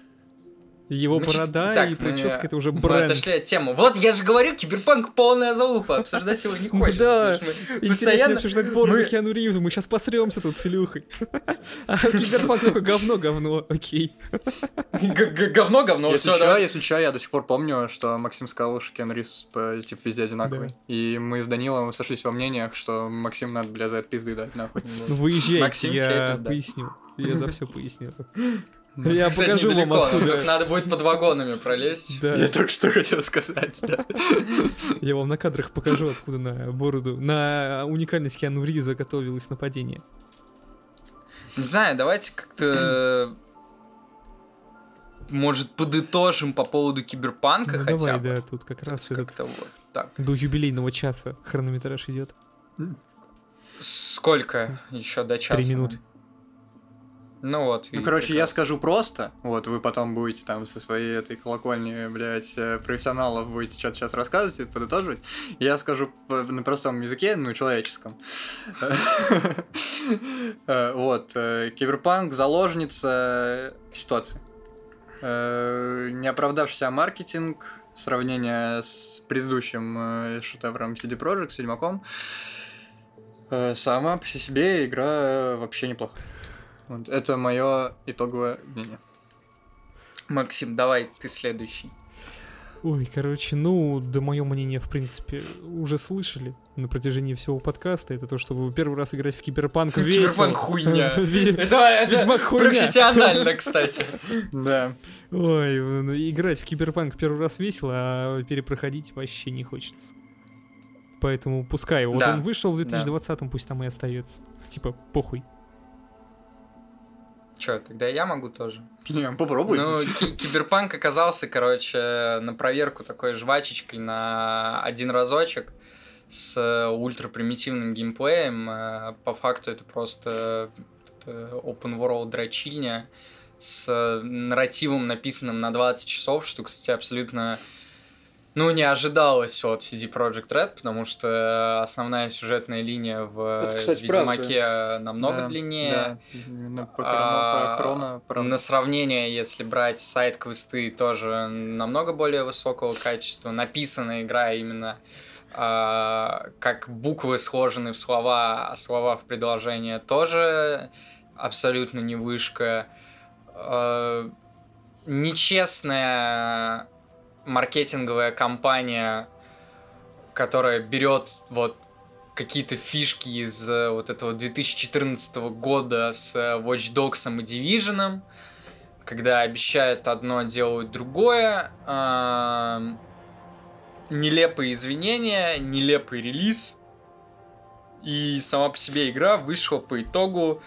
Его Значит, борода так, и мы- прическа это уже Мы бренд. отошли от темы. Вот я же говорю, Киберпанк полная залупа, обсуждать его не Ну хочется. да. мы Постоянно... обсуждать бороду мы- Киану Ривза, мы сейчас посремся тут с Илюхой. А Киберпанк такой говно, говно, окей. Г- г- Говно, говно, если всё, что, да. если что, я до сих пор помню, что Максим сказал, что Киану Ривз по- типа везде одинаковый. И мы с Данилом сошлись во мнениях, что Максим надо, бля, за это пизды дать, нахуй. Ну тебе я поясню. Я за все поясню. Я Кстати, покажу вам откуда. Только надо будет под вагонами пролезть. Да, Я только что хотел сказать, да. я вам на кадрах покажу, откуда на бороду, на уникальность Киану Ривза готовилось нападение. Не знаю, давайте как-то... Может, подытожим по поводу киберпанка Ну, хотя давай, бы? да, тут как раз этот Как-то вот так. до юбилейного часа хронометраж идет. Сколько еще до часа? Три минуты. Ну вот. Ну, короче, я скажу просто, вот вы потом будете там со своей этой колокольни, блядь, э, профессионалов будете что-то сейчас рассказывать и подытоживать. Я скажу на простом языке, ну, человеческом. Э, Вот, э, киберпанк, заложница ситуации. Э, Неоправдавшийся маркетинг, сравнение с предыдущим шедевром CD Projekt, с Ведьмаком. Э, Сама по себе игра вообще неплохая. Вот, это мое итоговое мнение. Максим, давай, ты следующий. Ой, короче, ну, да мое мнение, в принципе, уже слышали на протяжении всего подкаста. Это то, что вы первый раз играть в Киберпанк весело. Киберпанк хуйня. Это, это Ведьмак хуйня. профессионально, кстати. Да. Ой, играть в Киберпанк первый раз весело, а перепроходить вообще не хочется. Поэтому пускай. Вот он вышел в да. 2020-м, пусть там и остается. Типа, похуй. Че, тогда я могу тоже? Не, попробуй. Ну, ки- Киберпанк оказался, короче, на проверку такой жвачечкой на один разочек с э, ультрапримитивным геймплеем. Э, По факту это просто э, open world дрочильня с нарративом, написанным на 20 часов, что, кстати, абсолютно ну, не ожидалось от CD Projekt Red, потому что основная сюжетная линия в Это, кстати, Ведьмаке правда. намного Да, длиннее. Да, по, А, по хроно, правда. На сравнение, если брать сайт-квесты, тоже намного более высокого качества. Написана игра именно а, как буквы сложены в слова, а слова в предложения тоже абсолютно не вышка. А, нечестная маркетинговая компания, которая берет вот какие-то фишки из э, вот этого 2014 года с э, Watch Dogs и Division, когда обещают одно, делают другое. Нелепые извинения, нелепый релиз. И сама по себе игра вышла по итогу,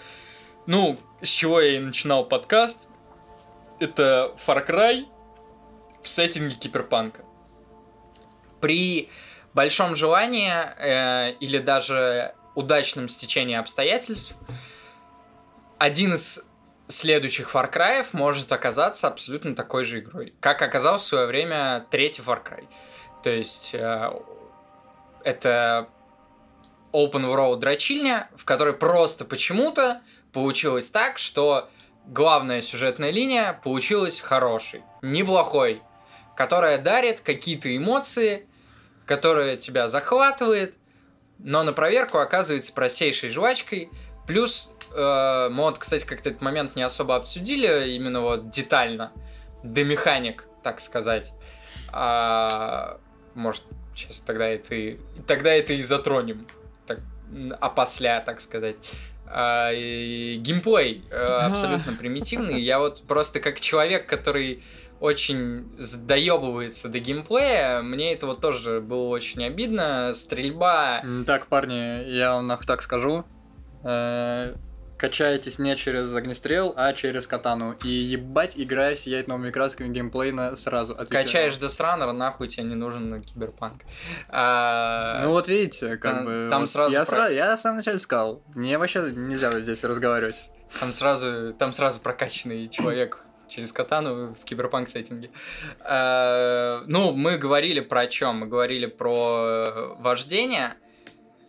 ну, с чего я и начинал подкаст, это Far Cry в сеттинге киберпанка. При большом желании э, или даже удачном стечении обстоятельств один из следующих Far Cry может оказаться абсолютно такой же игрой, как оказался в свое время третий Far Cry. То есть э, это open world дрочильня, в которой просто почему-то получилось так, что главная сюжетная линия получилась хорошей, неплохой, которая дарит какие-то эмоции, которая тебя захватывает, но на проверку оказывается простейшей жвачкой. Плюс э, мы вот, кстати, как-то этот момент не особо обсудили, именно вот детально, до механик, так сказать. А, может, сейчас тогда это и, тогда это и затронем, так, опосля, так сказать. А, и геймплей э, абсолютно примитивный. Я вот просто как человек, который очень доебывается до геймплея, мне это вот тоже было очень обидно. Стрельба... Так, парни, я вам нах- так скажу. Э, Качаетесь не через огнестрел, а через катану. И ебать, игра сияет новыми красками геймплейно сразу. отвечаю. Качаешь Death Runner, нахуй тебе не нужен киберпанк. А, Ну вот видите, как Там- бы... там вот сразу я, про- сра- я в самом начале сказал, мне вообще нельзя здесь разговаривать. Там сразу, там сразу прокачанный человек через катану в киберпанк сеттинге. А, ну, мы говорили про чем? Мы говорили про вождение,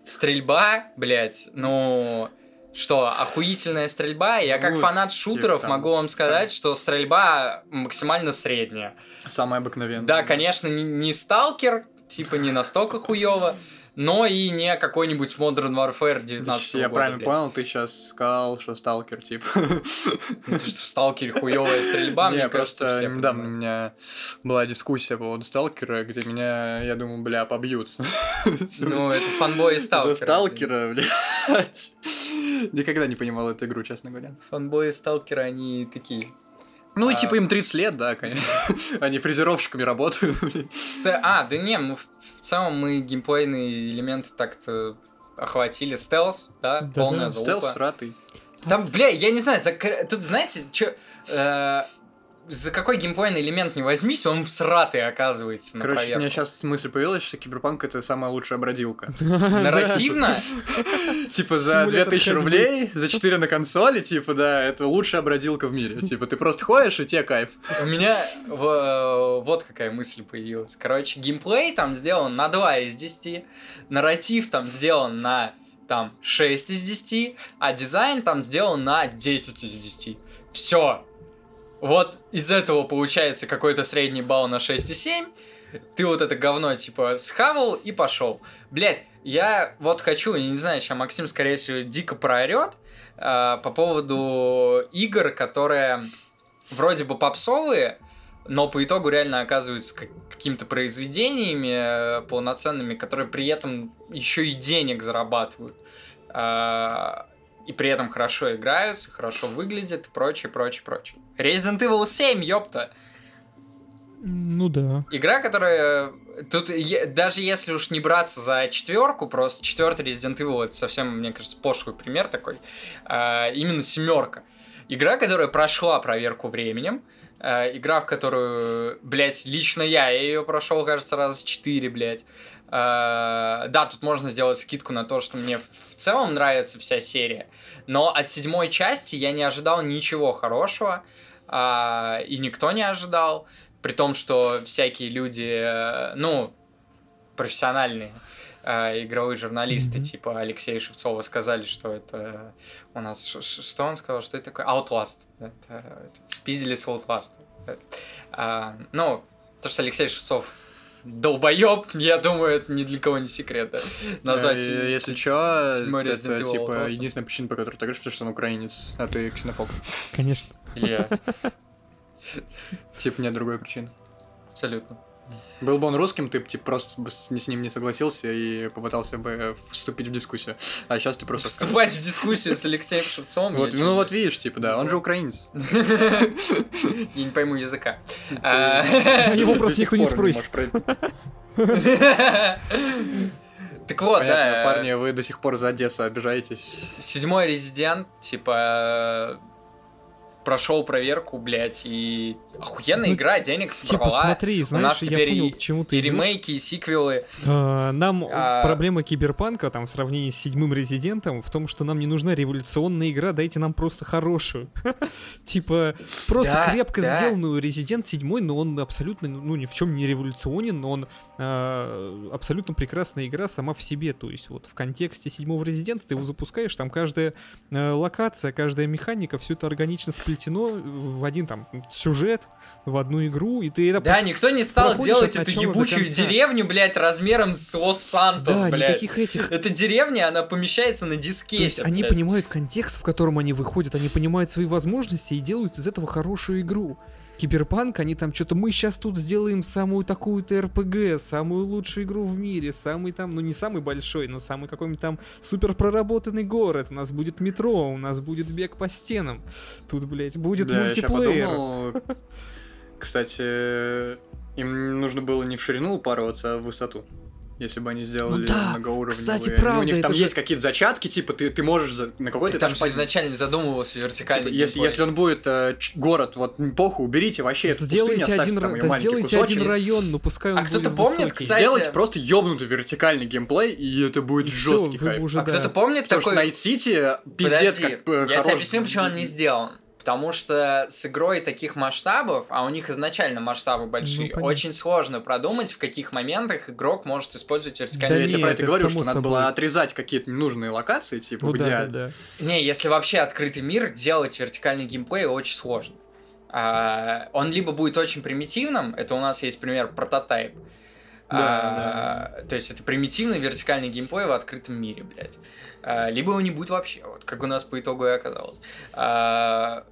стрельба, блять, ну... Что, охуительная стрельба? Я как фанат шутеров могу вам сказать, что стрельба максимально средняя. Самое обыкновенное. Да, конечно, не, не сталкер, типа не настолько хуево, но и не какой-нибудь Modern Warfare 19 Я года, правильно блядь. понял, ты сейчас сказал, что сталкер, типа. Ну, то, что в сталкере хуевая стрельба, Не, мне просто недавно у меня была дискуссия по поводу сталкера, где меня, я думал, бля, побьют. Ну, это фанбои сталкера. За сталкера, блядь. Никогда не понимал эту игру, честно говоря. Фанбои сталкера, они такие. Ну, и А. типа им 30 лет, да, конечно. Они фрезеровщиками работают. А, да не, ну, в целом мы геймплейные элементы так-то охватили. Стелс, да, полная Стелс залупа. сратый. Там, бля, я не знаю, тут, знаете, чё... э, за какой геймплейный элемент не возьмись, он всратый оказывается на Короче, у проверку. меня сейчас мысль появилась, что Киберпанк это самая лучшая бродилка. Нарративно? Типа за Симулятор 2000 ходьбы. рублей, за 4 на консоли, типа, да, это лучшая бродилка в мире. Типа, ты просто ходишь, и тебе кайф. У меня в- вот какая мысль появилась. Короче, геймплей там сделан на 2 из 10, нарратив там сделан на там 6 из 10, а дизайн там сделан на 10 из 10. Все. Вот из этого получается какой-то средний балл на 6,7. Ты вот это говно типа схавал и пошел. Блять, я вот хочу, я не знаю, сейчас Максим, скорее всего, дико проорет э, по поводу игр, которые вроде бы попсовые, но по итогу реально оказываются как- какими-то произведениями э, полноценными, которые при этом еще и денег зарабатывают. А, и при этом хорошо играются, хорошо выглядят и прочее, прочее, прочее. Resident Evil 7, ёпта! Ну да. Игра, которая... Тут е- даже если уж не браться за четверку, просто четвертый Resident Evil это совсем, мне кажется, пошлый пример такой. А, именно семерка. Игра, которая прошла проверку временем. а, игра, в которую, блядь, лично я, я ее прошел, кажется, раз четыре, блядь. А, да, тут можно сделать скидку на то, что мне в целом нравится вся серия. Но от седьмой части я не ожидал ничего хорошего. А, и никто не ожидал. при том, что всякие люди, э, ну, профессиональные э, игровые журналисты, Мгм. типа Алексея Шевцова, сказали, что это у нас... Что он сказал? Что это такое? Outlast. Это, это спиздили с Outlast. Это, а, ну, то, что Алексей Шевцов долбоеб, я думаю, это ни для кого не секрет. да. Назвать... Э, Если чё, седьмой это типа единственная причина, по которой ты говоришь, потому что он украинец, а ты ксенофоб. Конечно. Я- Типа нет другой причины. Абсолютно. Был бы он русским, ты бы типа, просто бы с, с ним не согласился и попытался бы вступить в дискуссию. А сейчас ты просто... Вступать в дискуссию с Алексеем Шевцовым... Вот, ну вот видишь, типа, да, он же украинец. Я не пойму языка. А, его просто никто не спросит. Так вот, да. парни, вы до сих пор за Одессу обижаетесь. Седьмой резидент, типа, прошел проверку, блядь, и охуенная Ну, игра, денег Типа, собрала. смотри, знаешь, нас я теперь понял, и- к чему ты И ремейки, и сиквелы. А, Нам А- проблема киберпанка там в сравнении с седьмым резидентом в том, что нам не нужна революционная игра, дайте нам просто хорошую. Типа, просто Да, крепко да. сделанную резидент седьмой, но он абсолютно, ну, ни в чем не революционен, но он а, абсолютно прекрасная игра сама в себе. То есть, вот в контексте седьмого резидента ты его запускаешь, там каждая э, локация, каждая механика, все это органично сплетено в один там сюжет, в одну игру, и ты это Да, никто не стал делать эту ебучую деревню, блядь, размером с Лос-Сантос, да, блядь. никаких этих Эта деревня, она помещается на То дискете. есть они блядь. понимают контекст, в котором они выходят, они понимают свои возможности и делают из этого хорошую игру. Киберпанк, они там что-то, мы сейчас тут сделаем самую такую-то РПГ, самую лучшую игру в мире, самый там, ну не самый большой, но самый какой-нибудь там супер проработанный город, у нас будет метро, у нас будет бег по стенам, тут, блядь, будет Да, я мультиплеер. подумал, Кстати, им нужно было не в ширину упарываться, а в высоту. Если бы они сделали Ну да, многоуровневые. кстати, Ну, правда, у них там же- есть какие-то зачатки, типа ты, ты можешь за- на какой-то Ты там этаж же изначально не задумывался вертикальный Типа, если, геймплей. если он будет э, ч- город, вот похуй, уберите вообще эту пустыню, Сделайте оставьте один, там да маленький сделайте кусочек. один район, но пускай он А кто-то помнит, высокий. кстати, Сделайте просто ёбнутый вертикальный геймплей, и это будет И жесткий вы кайф. уже, А да. кто-то помнит Потому такой... что Night City пиздец Подожди, как э, я тебе хорош. объясню, почему он не сделан. Потому что с игрой таких масштабов, а у них изначально масштабы большие, понятно. очень сложно продумать, в каких моментах игрок может использовать Я вертикальный Да тебе нет, про это это говорю, что надо собой. было отрезать какие-то ненужные локации, типа Ну в да, идеале. да, да. Не, если вообще открытый мир, делать вертикальный геймплей очень сложно. А, он либо будет очень примитивным, это у нас есть пример прототайп. А, То есть это примитивный вертикальный геймплей в открытом мире, блядь. А, либо его не будет вообще, вот как у нас по итогу и оказалось. А,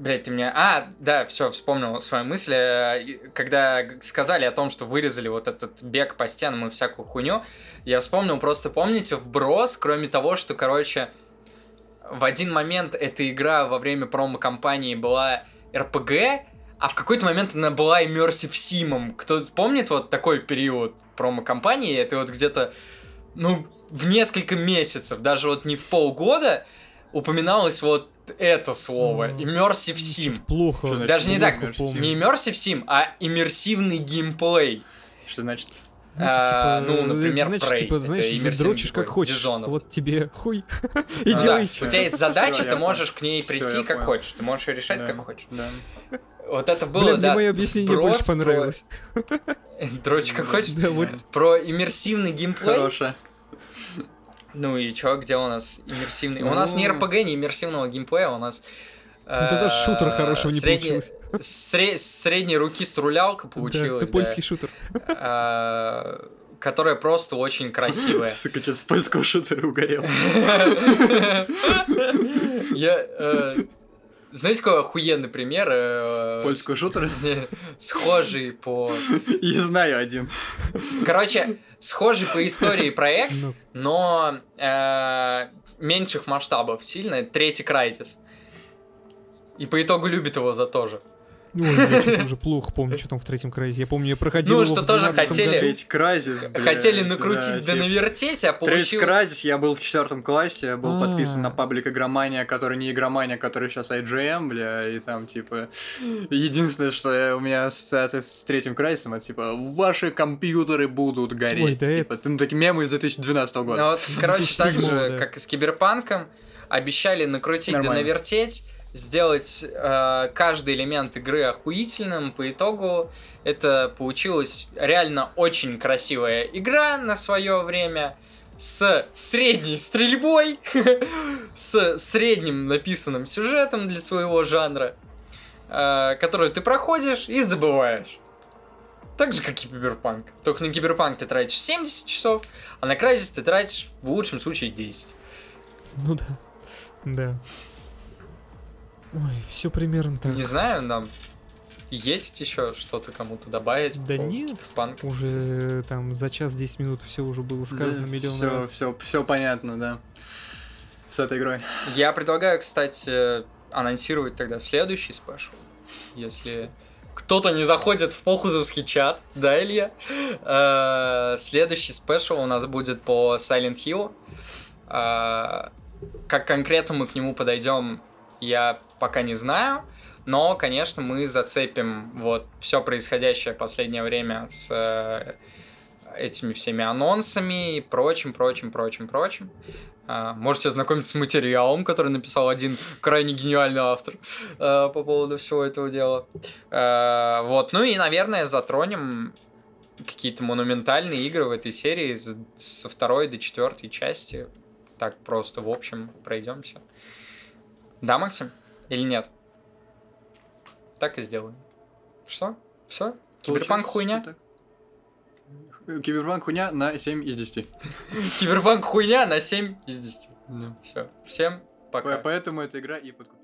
Блять, ты меня... А, да, все, вспомнил свою мысль. И Когда сказали о том, что вырезали вот этот бег по стенам и всякую хуйню, я вспомнил, просто помните, вброс, кроме того, что, короче, в один момент эта игра во время промо-компании была РПГ, а в какой-то момент она была Immersive Sim. Кто помнит вот такой период промо-компании? Это вот где-то, ну, в несколько месяцев, даже вот не в полгода, упоминалось вот это слово. Immersive Чё-то Sim. Плохо. Что значит Даже не плохо, так, Immersive? Не Immersive Sim, а иммерсивный геймплей. Что значит? А, ну, например, значит, Prey. типа, знаешь, иммерсивный дрочишь как хочешь. Dishonored. Вот тебе хуй. И Ну да, делай У чё. тебя есть задача, ты можешь к ней прийти как понял. хочешь. Ты можешь ее решать Да, как хочешь. Да. Вот это было, Блин, мне да. мое объяснение вброс больше понравилось. Дрочь как хочешь. Да, вот. Про иммерсивный геймплей. Хорошая. Ну и чё, где у нас иммерсивный? У нас Ну. не РПГ, не иммерсивного геймплея, у нас... Это даже э, шутера хорошего не получилось. сре- Средней руки струлялка получилась. ты да. польский шутер. Э, Которая просто очень красивая. Сука, что с польского шутера угорел. Я... э, Знаете, какой охуенный пример? э, Польского шутера? Схожий по... Я знаю один. Короче, схожий по истории проект, Ну, но э, меньших масштабов сильно. Третий Крайзис. И по итогу любит его за то же. Ой, я что-то уже плохо помню, что там в третьем крайзе. Я помню, я проходил Ну, его что в тоже 12 хотели- году. Третий Кразис, блядь, Хотели накрутить да типа. навертеть, а Третий получилось... Кразис, я был в четвертом классе, я был А. подписан на паблик Игромания, который не Игромания, который сейчас IGM, бля, и там, типа, единственное, что я- у меня ассоциация с третьим Крайсом, это, типа, ваши компьютеры будут гореть, Ой, да типа, это- ну, такие мемы из 2012 года. Ну вот, короче, так 2007 же, да. как и с Киберпанком, обещали накрутить да навертеть, сделать э, каждый элемент игры охуительным. По итогу это получилась реально очень красивая игра на свое время с средней стрельбой, с средним написанным сюжетом для своего жанра, э, которую ты проходишь и забываешь. Так же, как и Киберпанк. Только на Киберпанк ты тратишь 70 часов, а на Crysis ты тратишь в лучшем случае 10. Ну да. Да. Ой, все примерно так. Не знаю, нам есть еще что-то кому-то добавить? Да по нет. Киберпанку? Уже там за час 10 минут все уже было сказано миллион все, раз. Все, все понятно, да. С этой игрой. Я предлагаю, кстати, анонсировать тогда следующий спешл. Если кто-то не заходит в похузовский чат, да, Илья? Э, Следующий спешл у нас будет по Silent Hill. Э, Как конкретно мы к нему подойдем, я пока не знаю. Но, конечно, мы зацепим вот все происходящее последнее время с э, этими всеми анонсами и прочим, прочим, прочим, прочим. А, Можете ознакомиться с материалом, который написал один крайне гениальный автор э, по поводу всего этого дела. Э, Вот, ну и, наверное, затронем какие-то монументальные игры в этой серии со второй до четвертой части. Так просто, в общем, пройдемся. Да, Максим? Или нет? Так и сделаем. Что? Все? Киберпанк хуйня? Киберпанк хуйня на 7 из 10. Киберпанк хуйня на 7 из 10. Все. Всем пока. По- Поэтому эта игра и подкупила.